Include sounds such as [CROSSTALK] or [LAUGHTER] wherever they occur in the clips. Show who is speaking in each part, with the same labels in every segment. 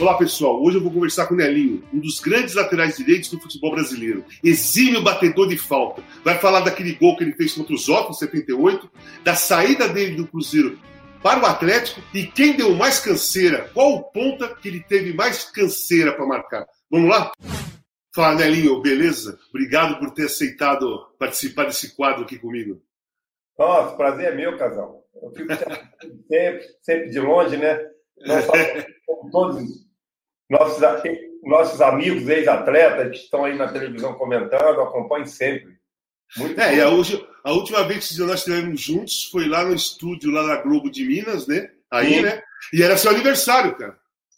Speaker 1: Olá pessoal, hoje eu vou conversar com o Nelinho, um dos grandes laterais direitos do futebol brasileiro, exímio batedor de falta. Vai falar daquele gol que ele fez contra os Otto em 78, da saída dele do Cruzeiro para o Atlético e quem deu mais canseira, qual o ponta que ele teve mais canseira para marcar. Vamos lá? Fala Nelinho, beleza? Obrigado por ter aceitado participar desse quadro aqui comigo.
Speaker 2: Nossa, prazer é meu, casal. Eu fico sempre, [LAUGHS] sempre de longe, né? Não só todos nossos, nossos amigos ex-atletas que estão aí na televisão comentando, acompanhem sempre.
Speaker 1: Muito é, e a, a, última vez que nós estivemos juntos foi lá no estúdio, lá na Globo de Minas, né? Aí, Sim. né? E era seu aniversário, cara.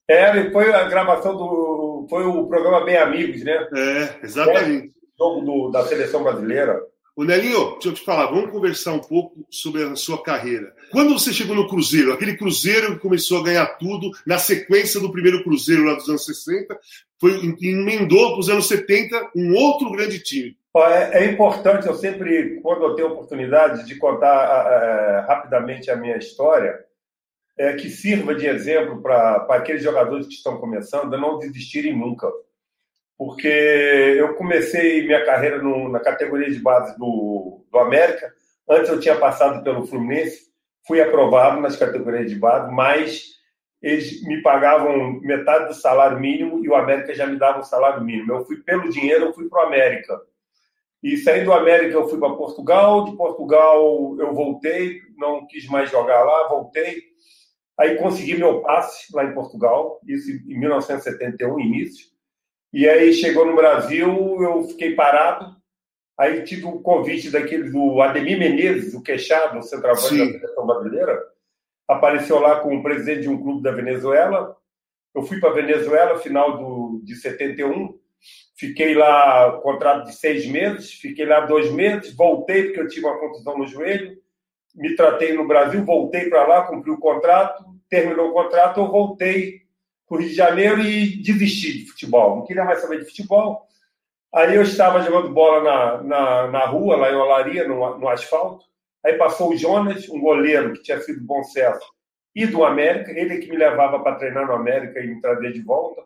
Speaker 2: É, foi a gravação do. Foi o programa Bem Amigos, né?
Speaker 1: É, exatamente. É,
Speaker 2: jogo do, da seleção brasileira.
Speaker 1: O Nelinho, deixa eu te falar, vamos conversar um pouco sobre a sua carreira. Quando você chegou no Cruzeiro, aquele Cruzeiro que começou a ganhar tudo, na sequência do primeiro Cruzeiro lá dos anos 60, foi, emendou para os anos 70 um outro grande time.
Speaker 2: É, é, importante, eu sempre, quando eu tenho oportunidade de contar rapidamente a minha história, é, que sirva de exemplo para aqueles jogadores que estão começando a não desistirem nunca porque eu comecei minha carreira no, na categoria de base do, do América. Antes eu tinha passado pelo Fluminense, fui aprovado nas categorias de base, mas eles me pagavam metade do salário mínimo e o América já me dava um salário mínimo. Eu fui pelo dinheiro, eu fui para o América. E saindo do América, eu fui para Portugal. De Portugal, eu voltei, não quis mais jogar lá, voltei. Aí consegui meu passe lá em Portugal, isso em 1971, início. E aí chegou no Brasil, eu fiquei parado. Aí tive um convite daquele do Ademir Menezes, o queixado, o centroavante da seleção brasileira. Apareceu lá com o presidente de um clube da Venezuela. Eu fui para Venezuela, final do, de 71. Fiquei lá, contrato de seis meses. Fiquei lá dois meses. Voltei porque eu tive uma contusão no joelho. Me tratei no Brasil, voltei para lá, cumpri o contrato. Terminou o contrato, eu voltei para o Rio de Janeiro e desisti de futebol. Não queria mais saber de futebol. Aí eu estava jogando bola na, na, na rua, lá em Olaria, no, no asfalto. Aí passou o Jonas, um goleiro que tinha sido bom sucesso e do América. Ele que me levava para treinar no América e me trazer de volta.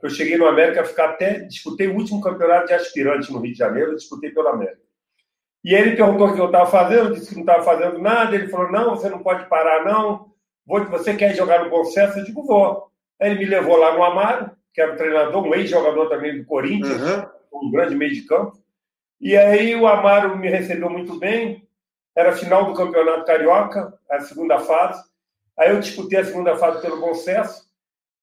Speaker 2: Eu cheguei no América, ficar até disputei o último campeonato de aspirante no Rio de Janeiro, disputei pelo América. E ele perguntou o que eu estava fazendo, eu disse que não estava fazendo nada. Ele falou: Não, você não pode parar, não. Você quer jogar no Bom Sucesso? Eu digo: Vou. Aí ele me levou lá no Amaro, que era o treinador, um ex-jogador também do Corinthians, uhum. um grande meio de campo. E aí o Amaro me recebeu muito bem. Era final do Campeonato Carioca, a segunda fase. Aí eu disputei a segunda fase pelo Bom Sucesso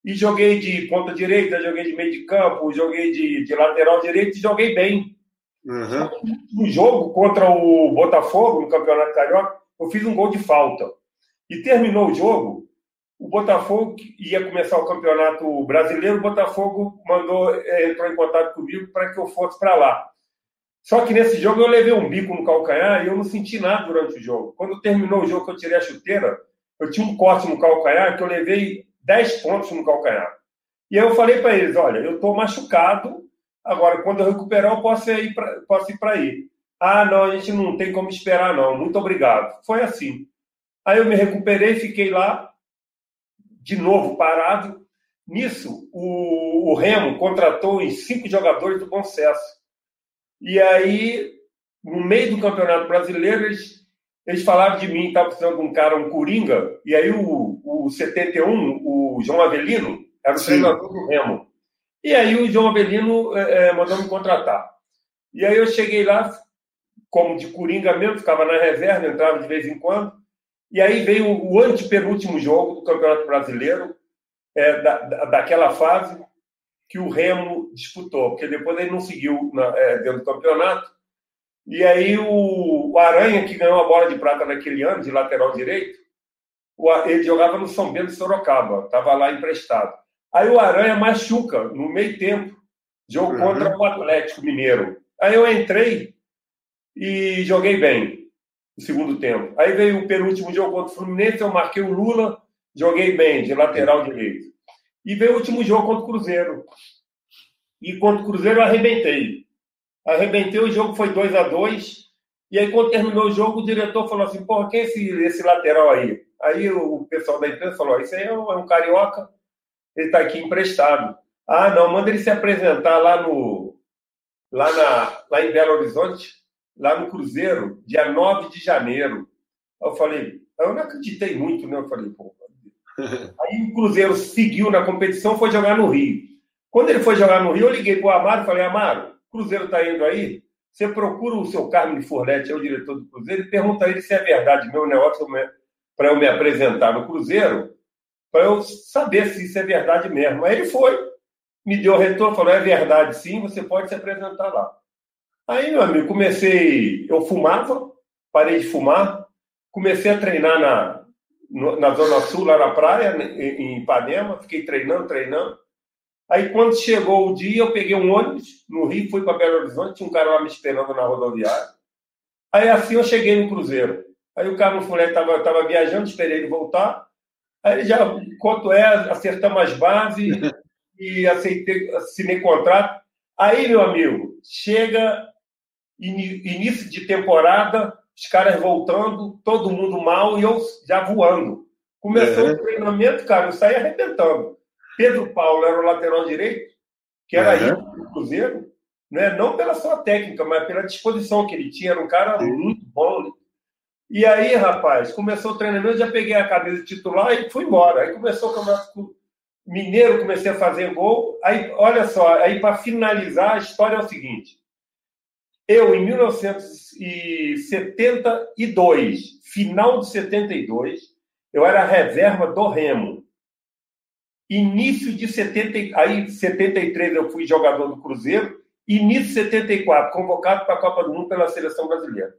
Speaker 2: e joguei de ponta direita, joguei de meio de campo, joguei de, de lateral direito e joguei bem. Uhum. No jogo contra o Botafogo, no Campeonato Carioca, eu fiz um gol de falta. E terminou o jogo, o Botafogo ia começar o campeonato brasileiro, o Botafogo mandou, é, entrou em contato comigo para que eu fosse para lá. Só que nesse jogo eu levei um bico no calcanhar e eu não senti nada durante o jogo. Quando terminou o jogo que eu tirei a chuteira, eu tinha um corte no calcanhar que eu levei 10 pontos no calcanhar. E aí eu falei para eles, olha, eu estou machucado, agora quando eu recuperar eu posso ir para posso ir para aí. Ah, não, a gente não tem como esperar não, muito obrigado. Foi assim. Aí eu me recuperei, fiquei lá, de novo parado. Nisso, o, o Remo contratou em cinco jogadores do Bom Sucesso. E aí, no meio do Campeonato Brasileiro, eles, eles falaram de mim, estava precisando de um cara, um Coringa, e aí o, o 71, o João Avelino, era o Sim. treinador do Remo. E aí o João Avelino é, mandou me contratar. E aí eu cheguei lá, como de Coringa mesmo, ficava na reserva, entrava de vez em quando. E aí veio o antepenúltimo jogo do Campeonato Brasileiro, é, da, daquela fase que o Remo disputou, porque depois ele não seguiu na, é, dentro do campeonato. E aí o, o, Aranha, que ganhou a bola de prata naquele ano, de lateral direito, o, ele jogava no São Bento de Sorocaba, estava lá emprestado. Aí o Aranha machuca no meio tempo, jogo uhum. contra o Atlético Mineiro. Aí eu entrei e joguei bem no segundo tempo. Aí veio o penúltimo jogo contra o Fluminense, eu marquei o Lula, joguei bem, de lateral direito. E veio o último jogo contra o Cruzeiro. E contra o Cruzeiro eu arrebentei. Arrebentei, o jogo foi 2 a 2 E aí, quando terminou o jogo, o diretor falou assim: porra, quem é esse, esse lateral aí? Aí o pessoal da imprensa falou: Isso aí é um, é um carioca, ele está aqui emprestado. Ah, não, manda ele se apresentar lá no. Lá, na, lá em Belo Horizonte, lá no Cruzeiro, dia 9 de janeiro. Eu falei, eu não acreditei muito, né? Eu falei, pô. [LAUGHS] Aí o Cruzeiro seguiu na competição, foi jogar no Rio. Quando ele foi jogar no Rio, eu liguei para o Amaro e falei, Amaro, o Cruzeiro está indo aí? Você procura o seu Carlos Forlete, é o diretor do Cruzeiro, e pergunta a ele se é verdade meu negócio para eu me apresentar no Cruzeiro, para eu saber se isso é verdade mesmo. Aí ele foi, me deu o retorno, falou: é verdade, sim, você pode se apresentar lá. Aí, meu amigo, comecei. Eu fumava, parei de fumar, comecei a treinar na, na Zona Sul, lá na praia, em Ipanema, fiquei treinando, treinando. Aí, quando chegou o dia, eu peguei um ônibus no Rio, fui para Belo Horizonte, tinha um cara lá me esperando na rodoviária. Aí, assim, eu cheguei no Cruzeiro. Aí, o Carlos Fulé estava tava viajando, esperei ele voltar. Aí, já, quanto é, acertamos as bases [LAUGHS] e aceitei, assinei contrato. Aí, meu amigo, chega início de temporada, os caras voltando, todo mundo mal e eu já voando. Começou uhum. o treinamento, cara, eu saí arrebentando. Pedro Paulo era o lateral direito, que era uhum. do Cruzeiro, né? não pela sua técnica, mas pela disposição que ele tinha. Era um cara uhum. muito bom. Né? E aí, rapaz, começou o treinamento, já peguei a camisa titular e fui embora. Aí começou o campeonato mineiro, comecei a fazer gol. Aí, olha só, aí para finalizar, a história é o seguinte: eu, em 1972, final de 72, eu era reserva do Remo. Início de 70, aí 73 eu fui jogador do Cruzeiro, início de 74 convocado para a Copa do Mundo pela seleção brasileira.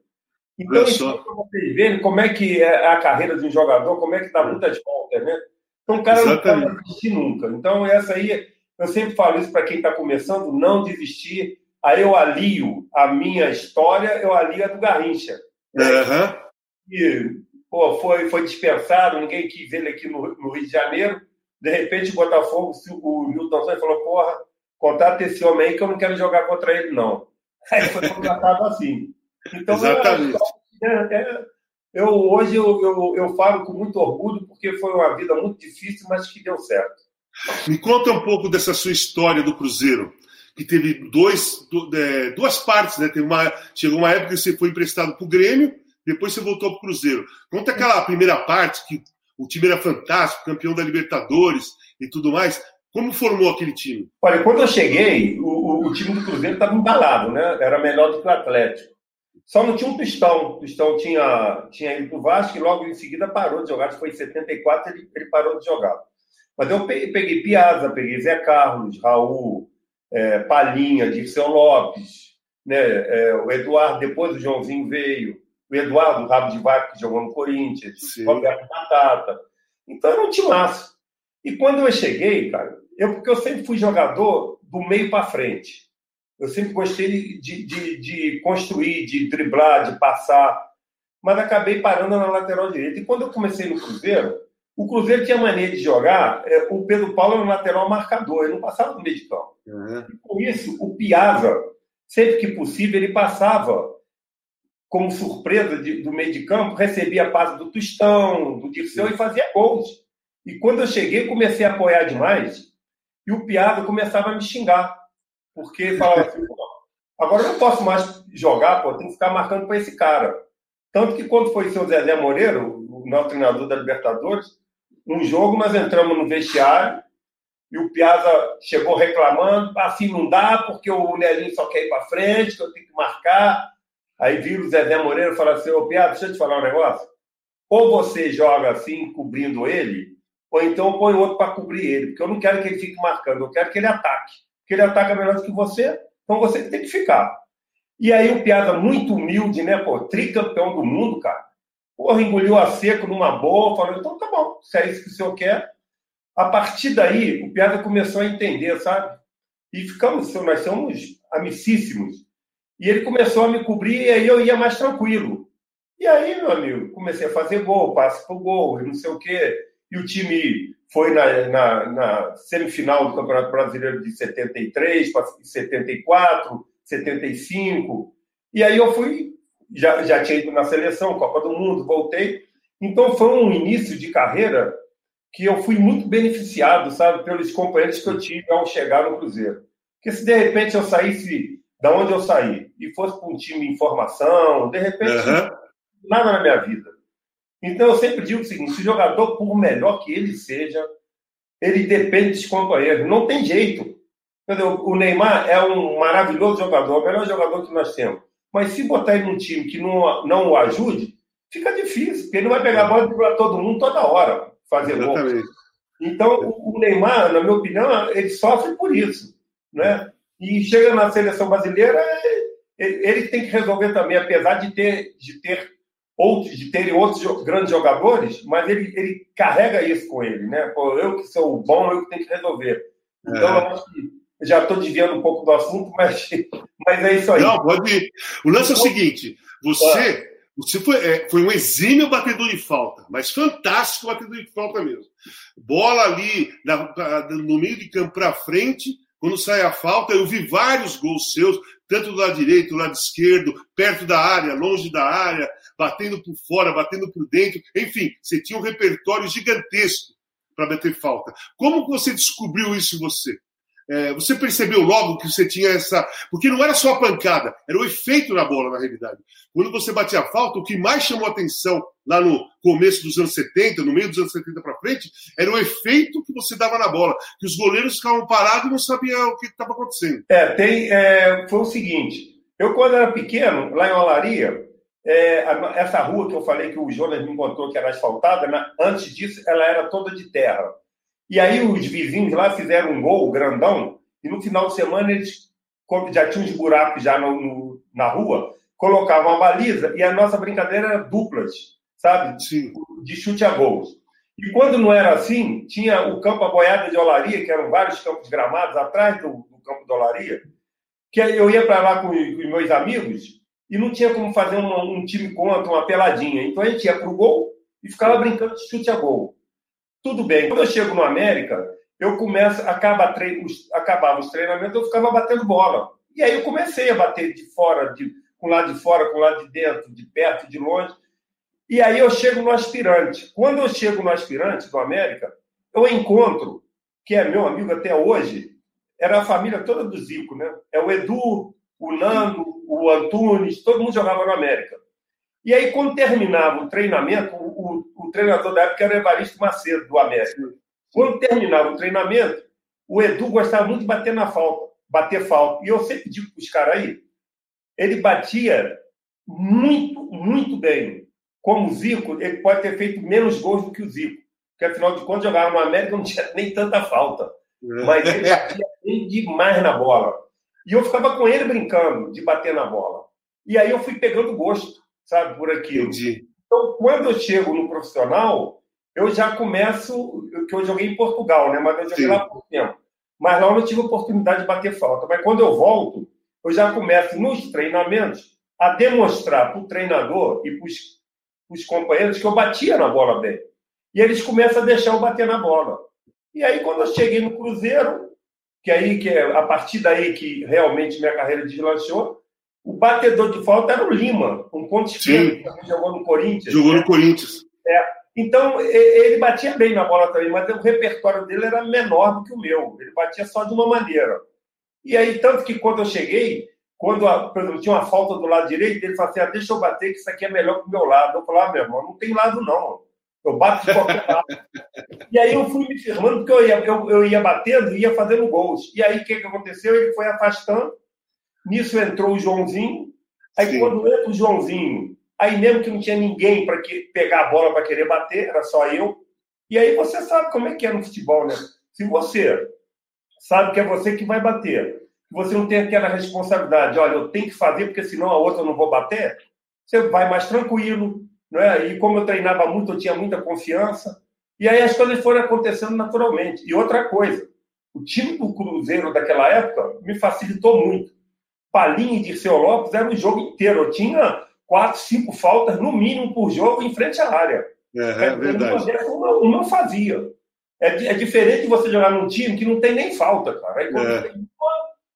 Speaker 2: Então, isso para vocês verem como é que é a carreira de um jogador, como é que dá muitas voltas, né? Então, o cara Exatamente. não pode desistir nunca. Então, essa aí, eu sempre falo isso para quem está começando, não desistir, Aí eu alio a minha história, eu alio a do Garrincha. Uhum. E, pô, foi, foi dispensado, ninguém quis ele aqui no, no Rio de Janeiro. De repente, o Botafogo, o Milton Santos falou: porra, contrata esse homem aí que eu não quero jogar contra ele, não. [LAUGHS] Aí foi contratado assim. Então,
Speaker 1: Exatamente.
Speaker 2: É, é, eu, hoje eu, eu, eu falo com muito orgulho, porque foi uma vida muito difícil, mas que deu certo.
Speaker 1: Me conta um pouco dessa sua história do Cruzeiro que teve dois, é, duas partes, né? Teve uma, chegou uma época que você foi emprestado para o Grêmio, depois você voltou para o Cruzeiro. Conta aquela primeira parte que o time era fantástico, campeão da Libertadores e tudo mais. Como formou aquele time?
Speaker 2: Olha, quando eu cheguei, o, o time do Cruzeiro estava embalado, né? Era melhor do que o Atlético. Só não tinha um Pistão. O Pistão tinha, tinha ido para o Vasco e logo em seguida parou de jogar. Foi em 74, ele, ele parou de jogar. Mas eu peguei Piazza, peguei Zé Carlos, Raul, é, Palinha, Dirceu Lopes, né, é, o Eduardo, depois o Joãozinho veio, o Eduardo, o Rabo de Vaca, que jogou no Corinthians, Sim. Roberto Batata. Então era um timaço. E quando eu cheguei, cara, eu, porque eu sempre fui jogador do meio para frente. Eu sempre gostei de, de, de, construir, de driblar, de passar, mas acabei parando na lateral direita. E quando eu comecei no Cruzeiro, o Cruzeiro tinha mania de jogar, é, o Pedro Paulo era um lateral marcador, ele não passava no meio de campo. Uhum. E com isso, o Piazza, sempre que possível, ele passava como surpresa de, do meio de campo, recebia a passe do Tostão, do Dirceu e fazia gols. E quando eu cheguei, comecei a apoiar demais, e o Piazza começava a me xingar, porque falava assim, agora eu não posso mais jogar, pô, tem que ficar marcando para esse cara. Tanto que quando foi o seu Zezé Moreira, o nosso treinador da Libertadores, um jogo nós entramos no vestiário e o Piazza chegou reclamando, assim não dá, porque o Nelinho só quer ir para frente, que eu tenho que marcar. Aí vira o Zezé Moreira e fala assim, ô Piazza, deixa eu te falar um negócio. Ou você joga assim, cobrindo ele, ou então põe outro para cobrir ele, porque eu não quero que ele fique marcando, eu quero que ele ataque. Porque ele ataca melhor do que você, então você tem que ficar. E aí o Piazza, muito humilde, né, pô, tricampeão do mundo, cara, Porra, engoliu a seco numa boa, falou, então tá bom, se é isso que o senhor quer. A partir daí, o Piada começou a entender, sabe? E ficamos, nós somos amicíssimos. E ele começou a me cobrir e aí eu ia mais tranquilo. E aí, meu amigo, comecei a fazer gol, passe por gol, não sei o quê. E o time foi na, na, na semifinal do Campeonato Brasileiro de 73, 74, 75. E aí eu fui, já, já tinha ido na seleção, Copa do Mundo, voltei. Então foi um início de carreira que eu fui muito beneficiado, sabe, pelos companheiros que eu tive ao chegar no Cruzeiro. Porque se de repente eu saísse da onde eu saí e fosse para um time em formação, de repente, uhum. nada na minha vida. Então eu sempre digo o seguinte: se o jogador, por melhor que ele seja, ele depende dos companheiros. Não tem jeito. Entendeu? O Neymar é um maravilhoso jogador, o melhor jogador que nós temos. Mas se botar ele num time que não, não o ajude, fica difícil, porque ele vai pegar a bola e driblar todo mundo toda hora, fazer gol. Então, o Neymar, na minha opinião, ele sofre por isso. Né? E chega na seleção brasileira, ele tem que resolver também, apesar de ter, de ter outros, de terem outros grandes jogadores, mas ele, ele carrega isso com ele, né? Pô, eu que sou o bom, eu que tenho que resolver. Então, é. eu acho que já estou desviando um pouco do assunto, mas, [LAUGHS] mas é isso aí.
Speaker 1: Não, pode ir. O lance é o seguinte: você, você foi, é, foi um exímio batedor de falta, mas fantástico batedor de falta mesmo. Bola ali na, no meio de campo para frente, quando sai a falta, eu vi vários gols seus, tanto do lado direito, do lado esquerdo, perto da área, longe da área, batendo por fora, batendo por dentro. Enfim, você tinha um repertório gigantesco para bater falta. Como você descobriu isso em você? É, você percebeu logo que você tinha essa. Porque não era só a pancada, era o efeito na bola, na realidade. Quando você batia a falta, o que mais chamou atenção lá no começo dos anos 70, no meio dos anos 70 para frente, era o efeito que você dava na bola. Que os goleiros ficavam parados e não sabiam o que estava acontecendo.
Speaker 2: É, tem, é, foi o seguinte: eu, quando era pequeno, lá em Olaria, é, essa rua que eu falei que o Jonas me contou que era asfaltada, né, antes disso ela era toda de terra. E aí os vizinhos lá fizeram um gol grandão, e no final de semana eles já tinham uns buracos já no, no, na rua, colocavam a baliza, e a nossa brincadeira era duplas, sabe? Sim. De chute a gols. E quando não era assim, tinha o campo a boiada de Olaria, que eram vários campos gramados atrás do, do campo de Olaria, que eu ia para lá com, com, os meus amigos e não tinha como fazer uma, um time contra, uma peladinha. Então a gente ia para o gol e ficava brincando de chute a gol. Tudo bem. Quando eu chego no América, eu começo, acaba treino, acabava os treinamentos, eu ficava batendo bola. E aí eu comecei a bater de fora, de, com lado de fora, com lado de dentro, de perto, de longe. E aí eu chego no aspirante. Quando eu chego no aspirante do América, eu encontro, que é meu amigo até hoje, era a família toda do Zico, né? É o Edu, o Nando, o Antunes, todo mundo jogava no América. E aí, quando terminava o treinamento, o, o, treinador da época era o Evaristo Macedo, do América. Quando terminava o treinamento, o Edu gostava muito de bater na falta, bater falta. E eu sempre digo para os caras aí, ele batia muito, muito bem. Como o Zico, ele pode ter feito menos gols do que o Zico. Porque, afinal de contas, jogava no América não tinha nem tanta falta. Mas ele batia bem demais na bola. E eu ficava com ele brincando de bater na bola. E aí eu fui pegando gosto sabe, por aquilo. Entendi. Então, quando eu chego no profissional, eu já começo, que eu joguei em Portugal, né? Mas eu joguei Sim. lá por tempo. Mas lá eu não tive oportunidade de bater falta. Mas quando eu volto, eu já começo nos treinamentos a demonstrar para o treinador e para os companheiros que eu batia na bola bem. E eles começam a deixar eu bater na bola. E aí, quando eu cheguei no Cruzeiro, que aí que é a partir daí que realmente minha carreira deslanchou, o batedor de falta era o Lima, um ponto esquerdo, que jogou no Corinthians.
Speaker 1: Jogou no Corinthians.
Speaker 2: É. Então, ele batia bem na bola também, mas o repertório dele era menor do que o meu. Ele batia só de uma maneira. E aí, tanto que quando eu cheguei, quando a, por exemplo, tinha uma falta do lado direito, ele falou assim: ah, deixa eu bater, que isso aqui é melhor que o meu lado. Eu falei: ah, meu irmão, não tem lado não. Eu bato de qualquer lado. [LAUGHS] e aí eu fui me firmando, porque eu ia, eu, eu ia batendo e ia fazendo gols. E aí o que, que aconteceu? Ele foi afastando Nisso entrou o Joãozinho. Aí Sim. quando entra o Joãozinho, aí mesmo que não tinha ninguém para pegar a bola para querer bater, era só eu. E aí você sabe como é que é no futebol, né? Se você sabe que é você que vai bater, você não tem aquela responsabilidade, olha, eu tenho que fazer porque senão a outra eu não vou bater, você vai mais tranquilo, né? E como eu treinava muito, eu tinha muita confiança. E aí as coisas foram acontecendo naturalmente. E outra coisa, o time do Cruzeiro daquela época me facilitou muito. Palinha e Dirceu Lopes era o jogo inteiro. Eu tinha quatro, cinco faltas, no mínimo, por jogo em frente à área.
Speaker 1: É, é verdade.
Speaker 2: Uma, uma fazia. É, é, diferente você jogar num time que não tem nem falta, cara. Aí quando é. tem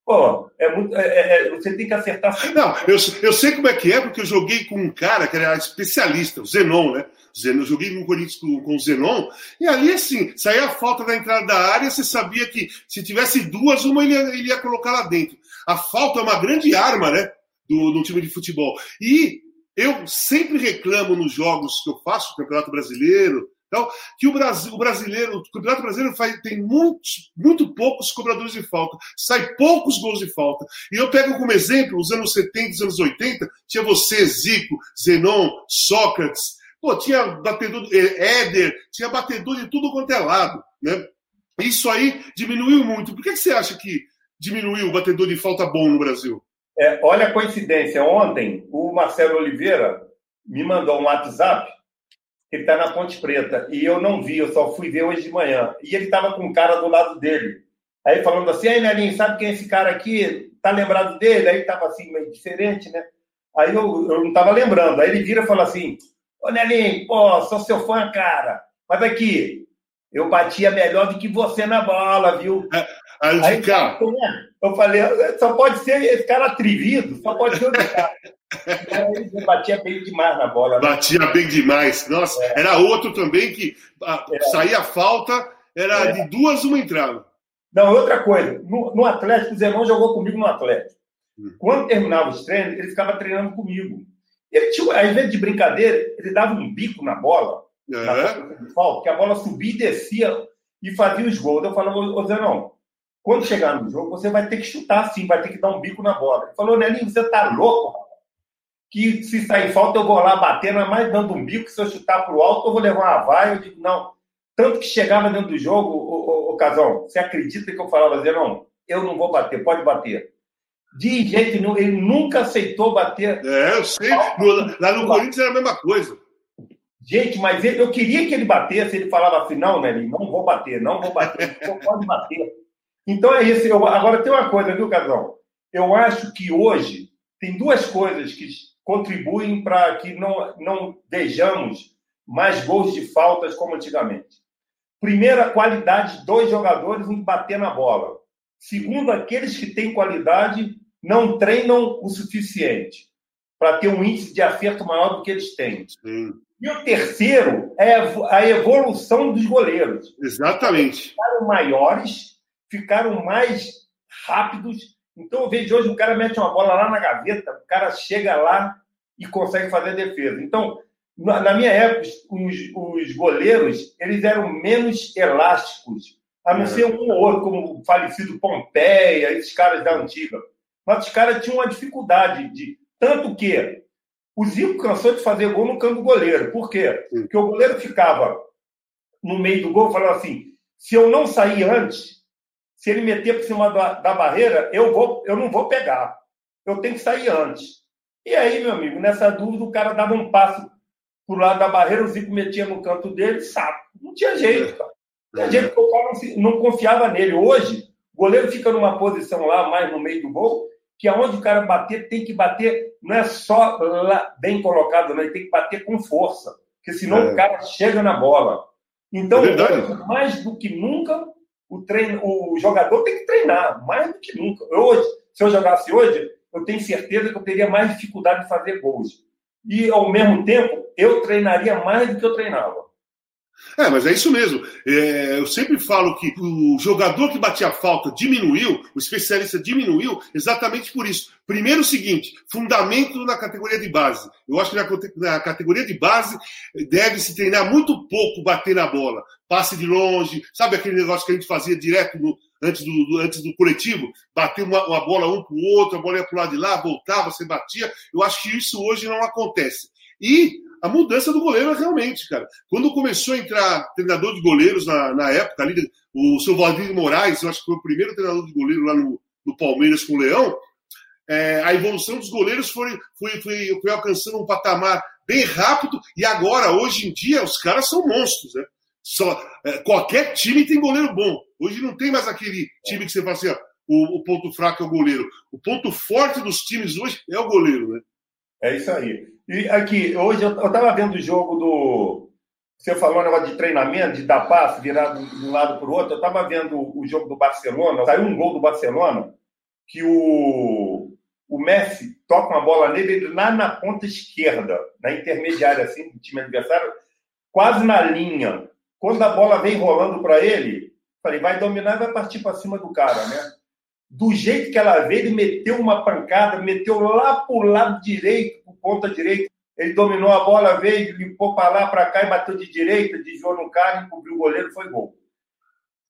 Speaker 2: Pô, é muito, é, é, é, você tem que acertar sempre.
Speaker 1: Não, eu, eu sei como é que é, porque eu joguei com um cara que era especialista, o Zenon, né? Eu joguei no Corinthians com, com o Zenon, e ali, assim, saía a falta da entrada da área, você sabia que se tivesse duas, uma ele ia, ele ia colocar lá dentro. A falta é uma grande arma, né? Do, do time de futebol. E eu sempre reclamo nos jogos que eu faço, Campeonato Brasileiro, então, que o, Brasil, o brasileiro, o Campeonato Brasileiro faz, tem muitos, muito poucos cobradores de falta, sai poucos gols de falta. E eu pego como exemplo os anos 70, os anos 80, tinha você, Zico, Zenon, Sócrates, pô, tinha batedor, eh, Éder, tinha batedor de tudo quanto é lado, né? Isso aí diminuiu muito. Por que, que você acha que diminuiu o batedor de falta bom no Brasil?
Speaker 2: É, olha a coincidência. Ontem, o Marcelo Oliveira me mandou um WhatsApp ele está na Ponte Preta. E eu não vi, eu só fui ver hoje de manhã. E ele estava com um cara do lado dele. Aí falando assim, aí Nelinho, sabe quem é esse cara aqui? Tá lembrado dele? Aí estava assim, meio diferente, né? Aí eu, eu não estava lembrando. Aí ele vira e fala assim, ô Nelinho, pô, sou seu fã, cara. Mas aqui, eu batia melhor do que você na bola, viu?
Speaker 1: É, aí, cá.
Speaker 2: Eu falei, só pode ser esse cara atrevido, só pode ser o cara. [LAUGHS] Ele batia bem demais na bola.
Speaker 1: Né? Batia bem demais. Nossa, é. era outro também que é. saía a falta, era é. de duas, uma entrada.
Speaker 2: Não, outra coisa. No, no Atlético, o Zenon jogou comigo no Atlético. Hum. Quando terminava os treinos, ele ficava treinando comigo. Ele tinha, às vezes de brincadeira, ele dava um bico na bola, é. na de falta, que a bola subia e descia e fazia os gols. Eu falava, ô Zenon, quando chegar no jogo, você vai ter que chutar sim, vai ter que dar um bico na bola. Ele falou, Nelinho, você tá louco, que se sair falta eu vou lá bater, não é mais dando um bico, se eu chutar para o alto eu vou levar uma vaia. Eu digo, não. Tanto que chegava dentro do jogo, o, o Casão, você acredita que eu falava assim, não, eu não vou bater, pode bater. De jeito nenhum, ele nunca aceitou bater.
Speaker 1: É, eu sei. No, lá no Corinthians era a mesma coisa.
Speaker 2: Gente, mas ele, eu queria que ele batesse, ele falava assim, não, Nelly, não vou bater, não vou bater, não pode bater. Então é isso. Eu, agora tem uma coisa, viu, Casão? Eu acho que hoje tem duas coisas que contribuem para que não, não vejamos mais gols de faltas como antigamente. Primeiro, a qualidade dos jogadores em bater na bola. Segundo, aqueles que têm qualidade não treinam o suficiente para ter um índice de acerto maior do que eles têm. Sim. E o terceiro é a evolução dos goleiros.
Speaker 1: Exatamente.
Speaker 2: Ficaram maiores, ficaram mais rápidos, então eu vejo hoje o cara mete uma bola lá na gaveta, o cara chega lá e consegue fazer a defesa. Então, na minha época, os, os goleiros eles eram menos elásticos, a não ser um ou outro, como o falecido Pompeia, esses caras da antiga. Mas os caras tinham uma dificuldade de. Tanto que o Zico cansou de fazer gol no campo do goleiro. Por quê? Porque o goleiro ficava no meio do gol falando assim: se eu não sair antes, se ele meter por cima da, da barreira, eu, vou, eu não vou pegar. Eu tenho que sair antes. E aí, meu amigo, nessa dúvida, o cara dava um passo pro lado da barreira, o Zico metia no canto dele, saco. Não tinha jeito, cara. Não tinha jeito, o cara não, confiava nele. Hoje, o goleiro fica numa posição lá, mais no meio do gol, que aonde o cara bater, tem que bater, não é só lá, bem colocado, não, ele tem que bater com força. Porque senão é. o cara chega na bola. Então, é hoje, mais do que nunca, o, treino, o jogador tem que treinar, mais do que nunca. Hoje, se eu jogasse hoje, eu tenho certeza que eu teria mais dificuldade de fazer gols. E, ao mesmo tempo, eu treinaria mais do que eu treinava.
Speaker 1: É, mas é isso mesmo. É, eu sempre falo que o jogador que batia falta diminuiu, o especialista diminuiu exatamente por isso. Primeiro, o seguinte: fundamento na categoria de base. Eu acho que na, na categoria de base deve-se treinar muito pouco bater na bola. Passe de longe, sabe aquele negócio que a gente fazia direto no, antes, do, do, antes do coletivo? Bater uma, uma bola um para o outro, a bola ia para o lado de lá, voltava, você batia. Eu acho que isso hoje não acontece. E a mudança do goleiro realmente, cara. Quando começou a entrar treinador de goleiros na, na época, ali, o seu Valdir Moraes, eu acho que foi o primeiro treinador de goleiro lá no, no Palmeiras com o Leão, é, a evolução dos goleiros foi, foi, foi, foi, alcançando um patamar bem rápido e agora, hoje em dia, os caras são monstros, né? Só, é, qualquer time tem goleiro bom. Hoje não tem mais aquele time que você fala assim, ó, o, o, ponto fraco é o goleiro. O ponto forte dos times hoje é o goleiro, né?
Speaker 2: É isso aí. E aqui, hoje eu estava vendo o jogo do. Você falou um negócio de treinamento, de dar passe, virar de um lado para o outro. Eu estava vendo o jogo do Barcelona, saiu um gol do Barcelona, que o, o Messi toca uma bola nele lá na ponta esquerda, na intermediária, assim, do time adversário, quase na linha. Quando a bola vem rolando para ele, falei, vai dominar e vai partir para cima do cara, né? Do jeito que ela veio, ele meteu uma pancada, meteu lá para o lado direito, ponta direita. Ele dominou a bola, veio, limpou para lá, para cá e bateu de direita, desviou no cara, encobriu o goleiro, foi gol.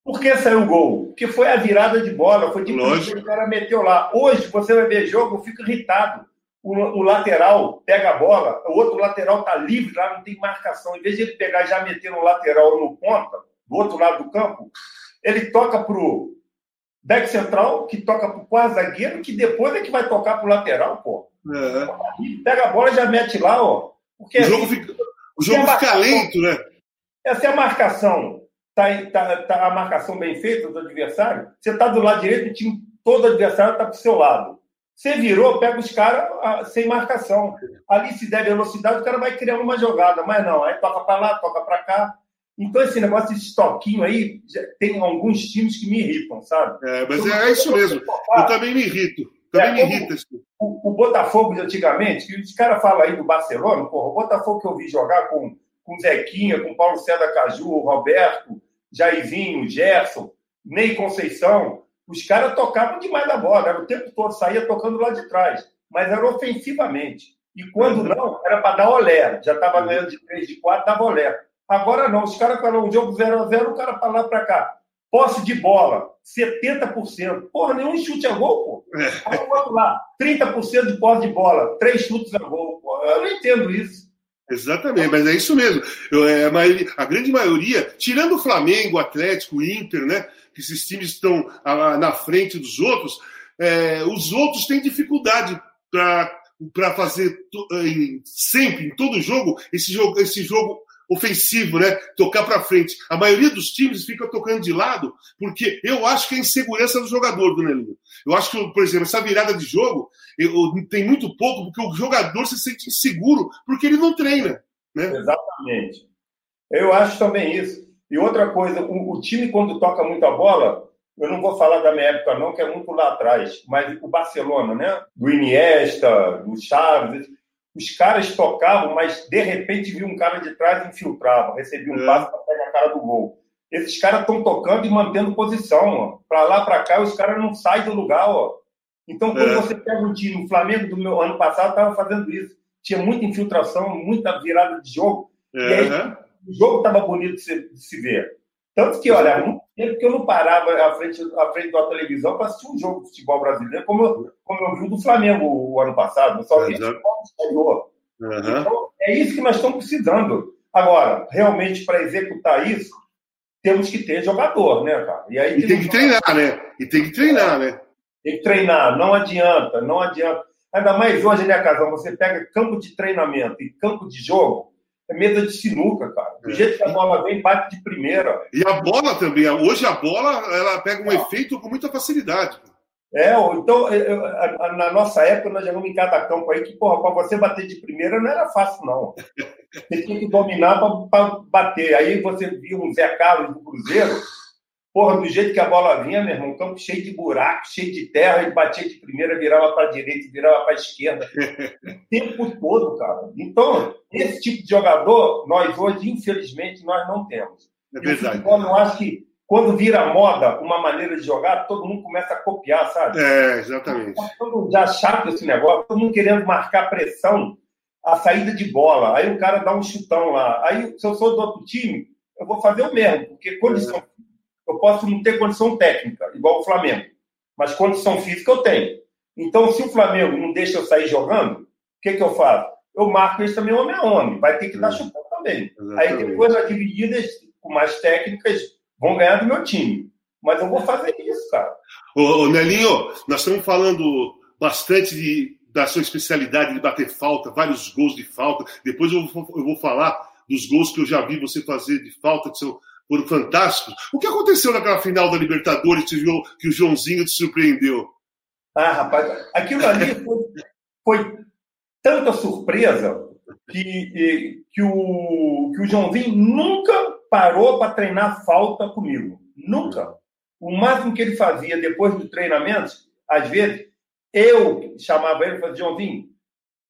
Speaker 2: Por que saiu o gol? Porque foi a virada de bola, foi de que o cara meteu lá. Hoje, você vai ver jogo, eu fico irritado. O, o lateral pega a bola, o outro lateral está livre, lá não tem marcação. Em vez de ele pegar já meter no lateral no ponta, do outro lado do campo, ele toca para o back central, que toca para o quase zagueiro, que depois é que vai tocar para o lateral, pô. Pega a bola e já mete lá, ó.
Speaker 1: Porque, o jogo, assim, fica, o jogo fica lento, né?
Speaker 2: Essa é a marcação tá, tá, tá a marcação bem feita do adversário, você está do lado direito, o time todo adversário está para o seu lado. Você virou, pega os caras ah, sem marcação. Ali, se der velocidade, o cara vai criar uma jogada, mas não, aí toca para lá, toca para cá. Então, esse negócio de estoquinho aí, tem alguns times que me irritam, sabe?
Speaker 1: É, mas é, é isso mesmo. Eu também me irrito. Também é, me irrita isso.
Speaker 2: O, o, Botafogo de antigamente, que os caras falam aí do Barcelona, porra, o Botafogo que eu vi jogar com com Zequinha, com Paulo César Caju, Roberto, Jairzinho, Gerson, Ney Conceição. Os caras tocavam demais a bola, era o tempo todo, saía tocando lá de trás, mas era ofensivamente. E quando uhum. não, era para dar olé. Já estava uhum. ganhando de 3, de 4, dava olé. Agora não, os caras falam um jogo 0 a 0 o cara para lá para cá. Posse de bola, 70%. Porra, nenhum chute a gol, pô. É. Vamos lá, 30% de posse de bola, três chutes a gol. Pô, eu não entendo isso.
Speaker 1: Exatamente, mas é isso mesmo. Eu, é, a, grande maioria, tirando o Flamengo, o Atlético, o Inter, né? Que esses times estão a, na frente dos outros, é, os outros têm dificuldade para fazer em, sempre, em todo jogo, esse jogo, esse jogo ofensivo, né? Tocar para frente. A maioria dos times fica tocando de lado, porque eu acho que é insegurança do jogador, do Nelinho. Eu acho que, por exemplo, essa virada de jogo eu, tem muito pouco, porque o jogador se sente inseguro porque ele não treina. Né?
Speaker 2: Exatamente. Eu acho também isso. E outra coisa, o, o time, quando toca muita bola, eu não vou falar da minha época, não, que é muito lá atrás, mas o Barcelona, né? Do Iniesta, do Chaves, os caras tocavam, mas de repente viu um cara de trás e infiltrava, recebia um é. passo para pegar a cara do gol. Esses caras estão tocando e mantendo posição, para lá, para cá, os caras não saem do lugar, ó. Então, quando é. você pega um time, o Flamengo do meu ano passado estava fazendo isso. Tinha muita infiltração, muita virada de jogo. E aí, o jogo estava bonito de se, de se, ver. Tanto que, olha, há muito tempo que eu não parava à frente, à frente da televisão para assistir um jogo de futebol brasileiro, como eu, como eu vi do Flamengo o, ano passado. Eu só vi futebol exterior. Uhum. Então, é isso que nós estamos precisando. Agora, realmente, para executar isso, temos que ter jogador, né, cara?
Speaker 1: E, aí, e tem que treinar, né? E tem que treinar, né?
Speaker 2: Tem que treinar, não adianta, não adianta. Ainda mais hoje, né, Casal? Você pega campo de treinamento e campo de jogo, é mesa de sinuca, cara. Do é. jeito que a bola vem, bate de primeira.
Speaker 1: E a bola também. Hoje a bola ela pega um ah. efeito com muita facilidade.
Speaker 2: É, então, na nossa época, nós jogamos em cada campo aí que, porra, para você bater de primeira não era fácil, não. Você tinha que dominar para bater. Aí você viu um Zé Carlos do Cruzeiro, Porra, do jeito que a bola vinha, meu irmão, campo cheio de buraco, cheio de terra, ele batia de primeira, virava para a direita, virava para a esquerda. [LAUGHS] o tempo todo, cara. Então, esse tipo de jogador, nós hoje, infelizmente, nós não temos.
Speaker 1: É verdade.
Speaker 2: Eu não acho que quando vira moda uma maneira de jogar, todo mundo começa a copiar, sabe?
Speaker 1: É, exatamente.
Speaker 2: Todo mundo já chato esse negócio, todo mundo querendo marcar pressão, a saída de bola. Aí o cara dá um chutão lá. Aí, se eu sou do outro time, eu vou fazer o mesmo, porque condição é eu posso não ter condição técnica, igual o Flamengo, mas condição física eu tenho. Então, se o Flamengo não deixa eu sair jogando, o que, que eu faço? Eu marco eles também homem a homem, vai ter que dar chutão também. Exatamente. Aí depois as divididas com mais técnicas vão ganhar do meu time. Mas eu vou fazer isso, cara.
Speaker 1: Ô, ô Nelinho, nós estamos falando bastante de, da sua especialidade de bater falta, vários gols de falta. Depois eu vou, eu vou falar dos gols que eu já vi você fazer de falta, que são, foram fantásticos. O que aconteceu naquela final da Libertadores que o Joãozinho te surpreendeu?
Speaker 2: Ah, rapaz, aquilo ali foi, foi tanta surpresa que, que, o, que o Joãozinho nunca parou para treinar falta comigo. Nunca. O máximo que ele fazia depois do treinamento, às vezes, eu chamava ele e falava, Joãozinho,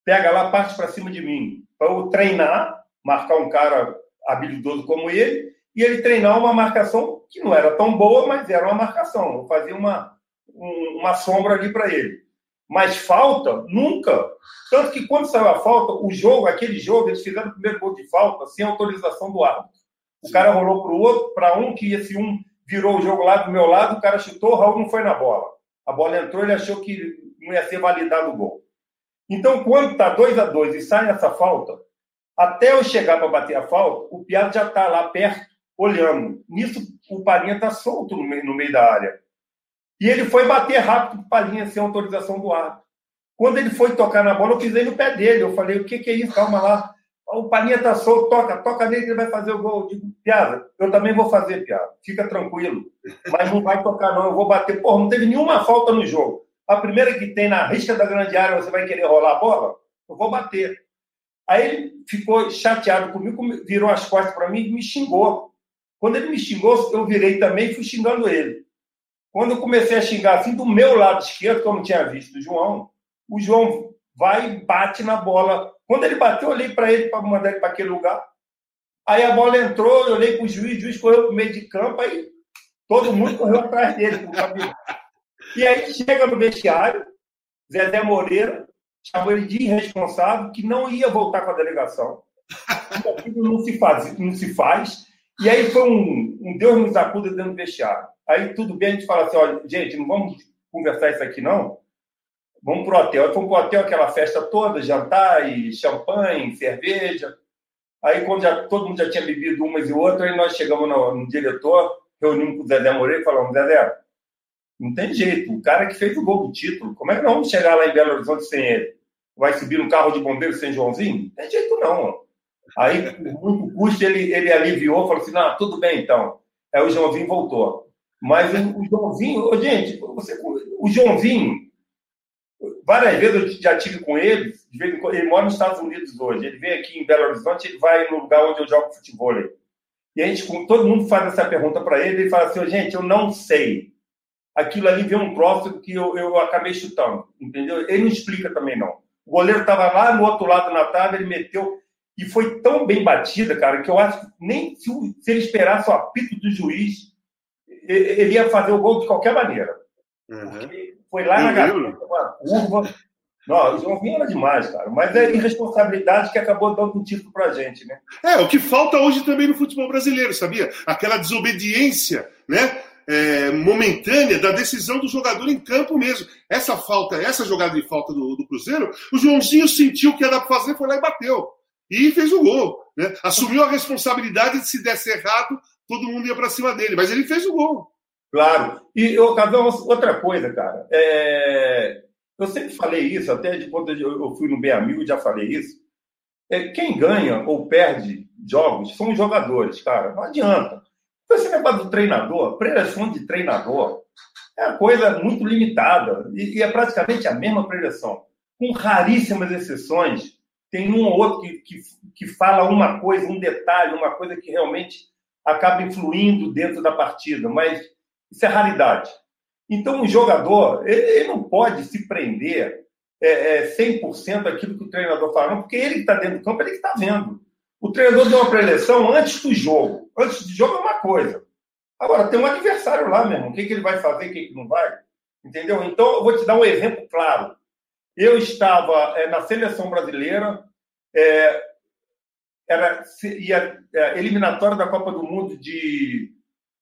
Speaker 2: pega lá, parte para cima de mim, para eu treinar, marcar um cara habilidoso como ele, e ele treinar uma marcação que não era tão boa, mas era uma marcação. Eu fazia uma, um, uma sombra ali para ele. Mas falta, nunca. Tanto que quando saiu a falta, o jogo, aquele jogo, eles fizeram o primeiro gol de falta sem autorização do árbitro. O cara rolou para o outro, para um, que esse um virou o jogo lá do meu lado, o cara chutou, o Raul não foi na bola. A bola entrou, ele achou que não ia ser validado o gol. Então, quando está 2 a 2 e sai essa falta, até eu chegar para bater a falta, o Piado já está lá perto, olhando. Nisso, o Palinha está solto no meio, no meio da área. E ele foi bater rápido com o Palinha sem autorização do árbitro. Quando ele foi tocar na bola, eu pisei no pé dele. Eu falei, o que, que é isso? Calma lá. O Palinha está solto, toca, toca nele ele vai fazer o gol. Eu digo, Piada, eu também vou fazer, Piada. Fica tranquilo. Mas não vai tocar, não. Eu vou bater. Porra, não teve nenhuma falta no jogo. A primeira que tem na risca da grande área, você vai querer rolar a bola? Eu vou bater. Aí ele ficou chateado comigo, virou as costas para mim e me xingou. Quando ele me xingou, eu virei também e fui xingando ele. Quando eu comecei a xingar assim, do meu lado esquerdo, que eu não tinha visto o João, o João vai e bate na bola. Quando ele bateu, eu olhei para ele para mandar ele para aquele lugar. Aí a bola entrou, eu olhei para o juiz, o juiz correu para o meio de campo, aí todo mundo correu atrás dele. E aí chega no vestiário, Zé Moreira chamou ele de irresponsável, que não ia voltar com a delegação. Aquilo não se faz, não se faz. E aí foi um, um Deus nos acuda dentro do vestiário. Aí tudo bem, a gente fala assim, olha, gente, não vamos conversar isso aqui não. Vamos pro hotel. Aí fomos pro hotel, aquela festa toda, jantar e champanhe, cerveja. Aí quando já, todo mundo já tinha bebido umas e outras, aí nós chegamos no, no diretor, reunimos com o Zezé Moreira e falamos, Zezé, não tem jeito. O cara que fez o gol do título, como é que nós vamos chegar lá em Belo Horizonte sem ele? Vai subir no carro de bombeiro sem Joãozinho? Não tem jeito não. Aí, por muito custo, ele, ele aliviou, falou assim, não, tudo bem então. Aí o Joãozinho voltou. Mas o, Joãozinho, gente, você, o Joãozinho, várias vezes eu já tive com ele, ele mora nos Estados Unidos hoje, ele vem aqui em Belo Horizonte, ele vai no lugar onde eu jogo futebol. E a gente, todo mundo faz essa pergunta para ele, ele fala assim, gente, eu não sei aquilo ali veio um próximo que eu, eu acabei chutando, entendeu? Ele não explica também, não. O goleiro estava lá no outro lado na trave, ele meteu e foi tão bem batida, cara, que eu acho que nem se, ele esperasse o apito do juiz, ele ia fazer o gol de qualquer maneira. Uhum. Foi lá na gaveta, uma curva. Não, o Joãozinho era demais, cara. Mas é irresponsabilidade que acabou dando um título pra gente, né?
Speaker 1: É, o que falta hoje também no futebol brasileiro, sabia? Aquela desobediência, né? é, momentânea da decisão do jogador em campo mesmo. Essa falta, essa jogada de falta do, do Cruzeiro, o Joãozinho sentiu que era para fazer, foi lá e bateu. E fez o gol. Né? Assumiu a responsabilidade de se desse errado, todo mundo ia para cima dele. Mas ele fez o gol.
Speaker 2: Claro. E, eu, Casão, outra coisa, cara. É... Eu sempre falei isso, até de quando eu fui no Bem Amigo, já falei isso. É, quem ganha ou perde jogos são os jogadores, cara. Não adianta. Esse negócio do treinador, preleção de treinador, é uma coisa muito limitada e, e é praticamente a mesma preleção, com raríssimas exceções. Tem um ou outro que, que, que fala uma coisa, um detalhe, uma coisa que realmente acaba influindo dentro da partida, mas isso é raridade. Então, o jogador ele, ele não pode se prender é, é, 100% aquilo que o treinador fala, porque ele que está dentro do campo, ele que está vendo. O treinador deu uma preleção antes do jogo. Antes do jogo é uma coisa. Agora, tem um adversário lá mesmo. O que, que ele vai fazer, o que, que não vai. Entendeu? Então, eu vou te dar um exemplo claro. Eu estava é, na seleção brasileira, é, era ia, é, eliminatória da Copa do Mundo de,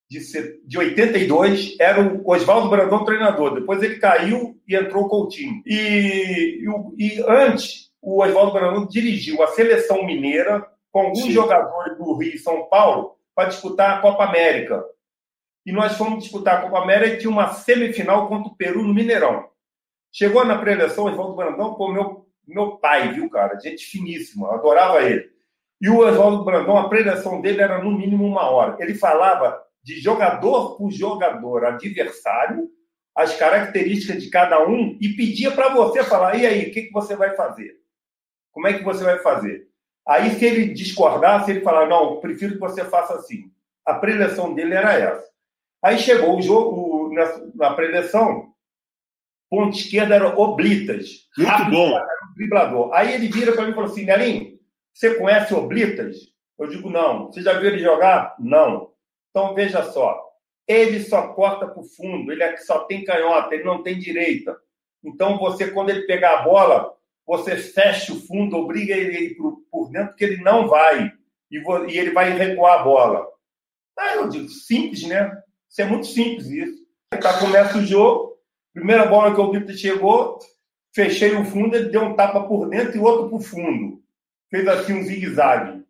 Speaker 2: de, de 82, era o Oswaldo Brandão treinador. Depois ele caiu e entrou o Coutinho. E, e, e antes, o Oswaldo Brandão dirigiu a seleção mineira com alguns Sim. jogadores do Rio e São Paulo para disputar a Copa América. E nós fomos disputar a Copa América e tinha uma semifinal contra o Peru no Mineirão. Chegou na pré-eleição, Oswaldo Brandão, pô, meu, meu pai, viu, cara? Gente finíssima, adorava ele. E o Oswaldo Brandão, a preleção dele era no mínimo uma hora. Ele falava de jogador por jogador, adversário, as características de cada um e pedia para você falar: e aí, o que, que você vai fazer? Como é que você vai fazer? Aí, se ele discordasse, ele falava: não, prefiro que você faça assim. A preleção dele era essa. Aí chegou o jogo, na, na preleção, ponto esquerda era Oblitas.
Speaker 1: Muito rápido, bom.
Speaker 2: Driblador. Aí ele vira para mim e falou assim: Nelinho, você conhece Oblitas? Eu digo: não. Você já viu ele jogar? Não. Então veja só. Ele só corta para o fundo, ele é só tem canhota, ele não tem direita. Então você, quando ele pegar a bola, você fecha o fundo, obriga ele a ir por dentro, porque ele não vai. E, e ele vai recuar a bola. Aí eu digo, simples, né? Isso é muito simples isso. Tá, começa o jogo, primeira bola que o Vitor chegou, fechei o fundo, ele deu um tapa por dentro e outro por fundo. Fez assim um zigue-zague.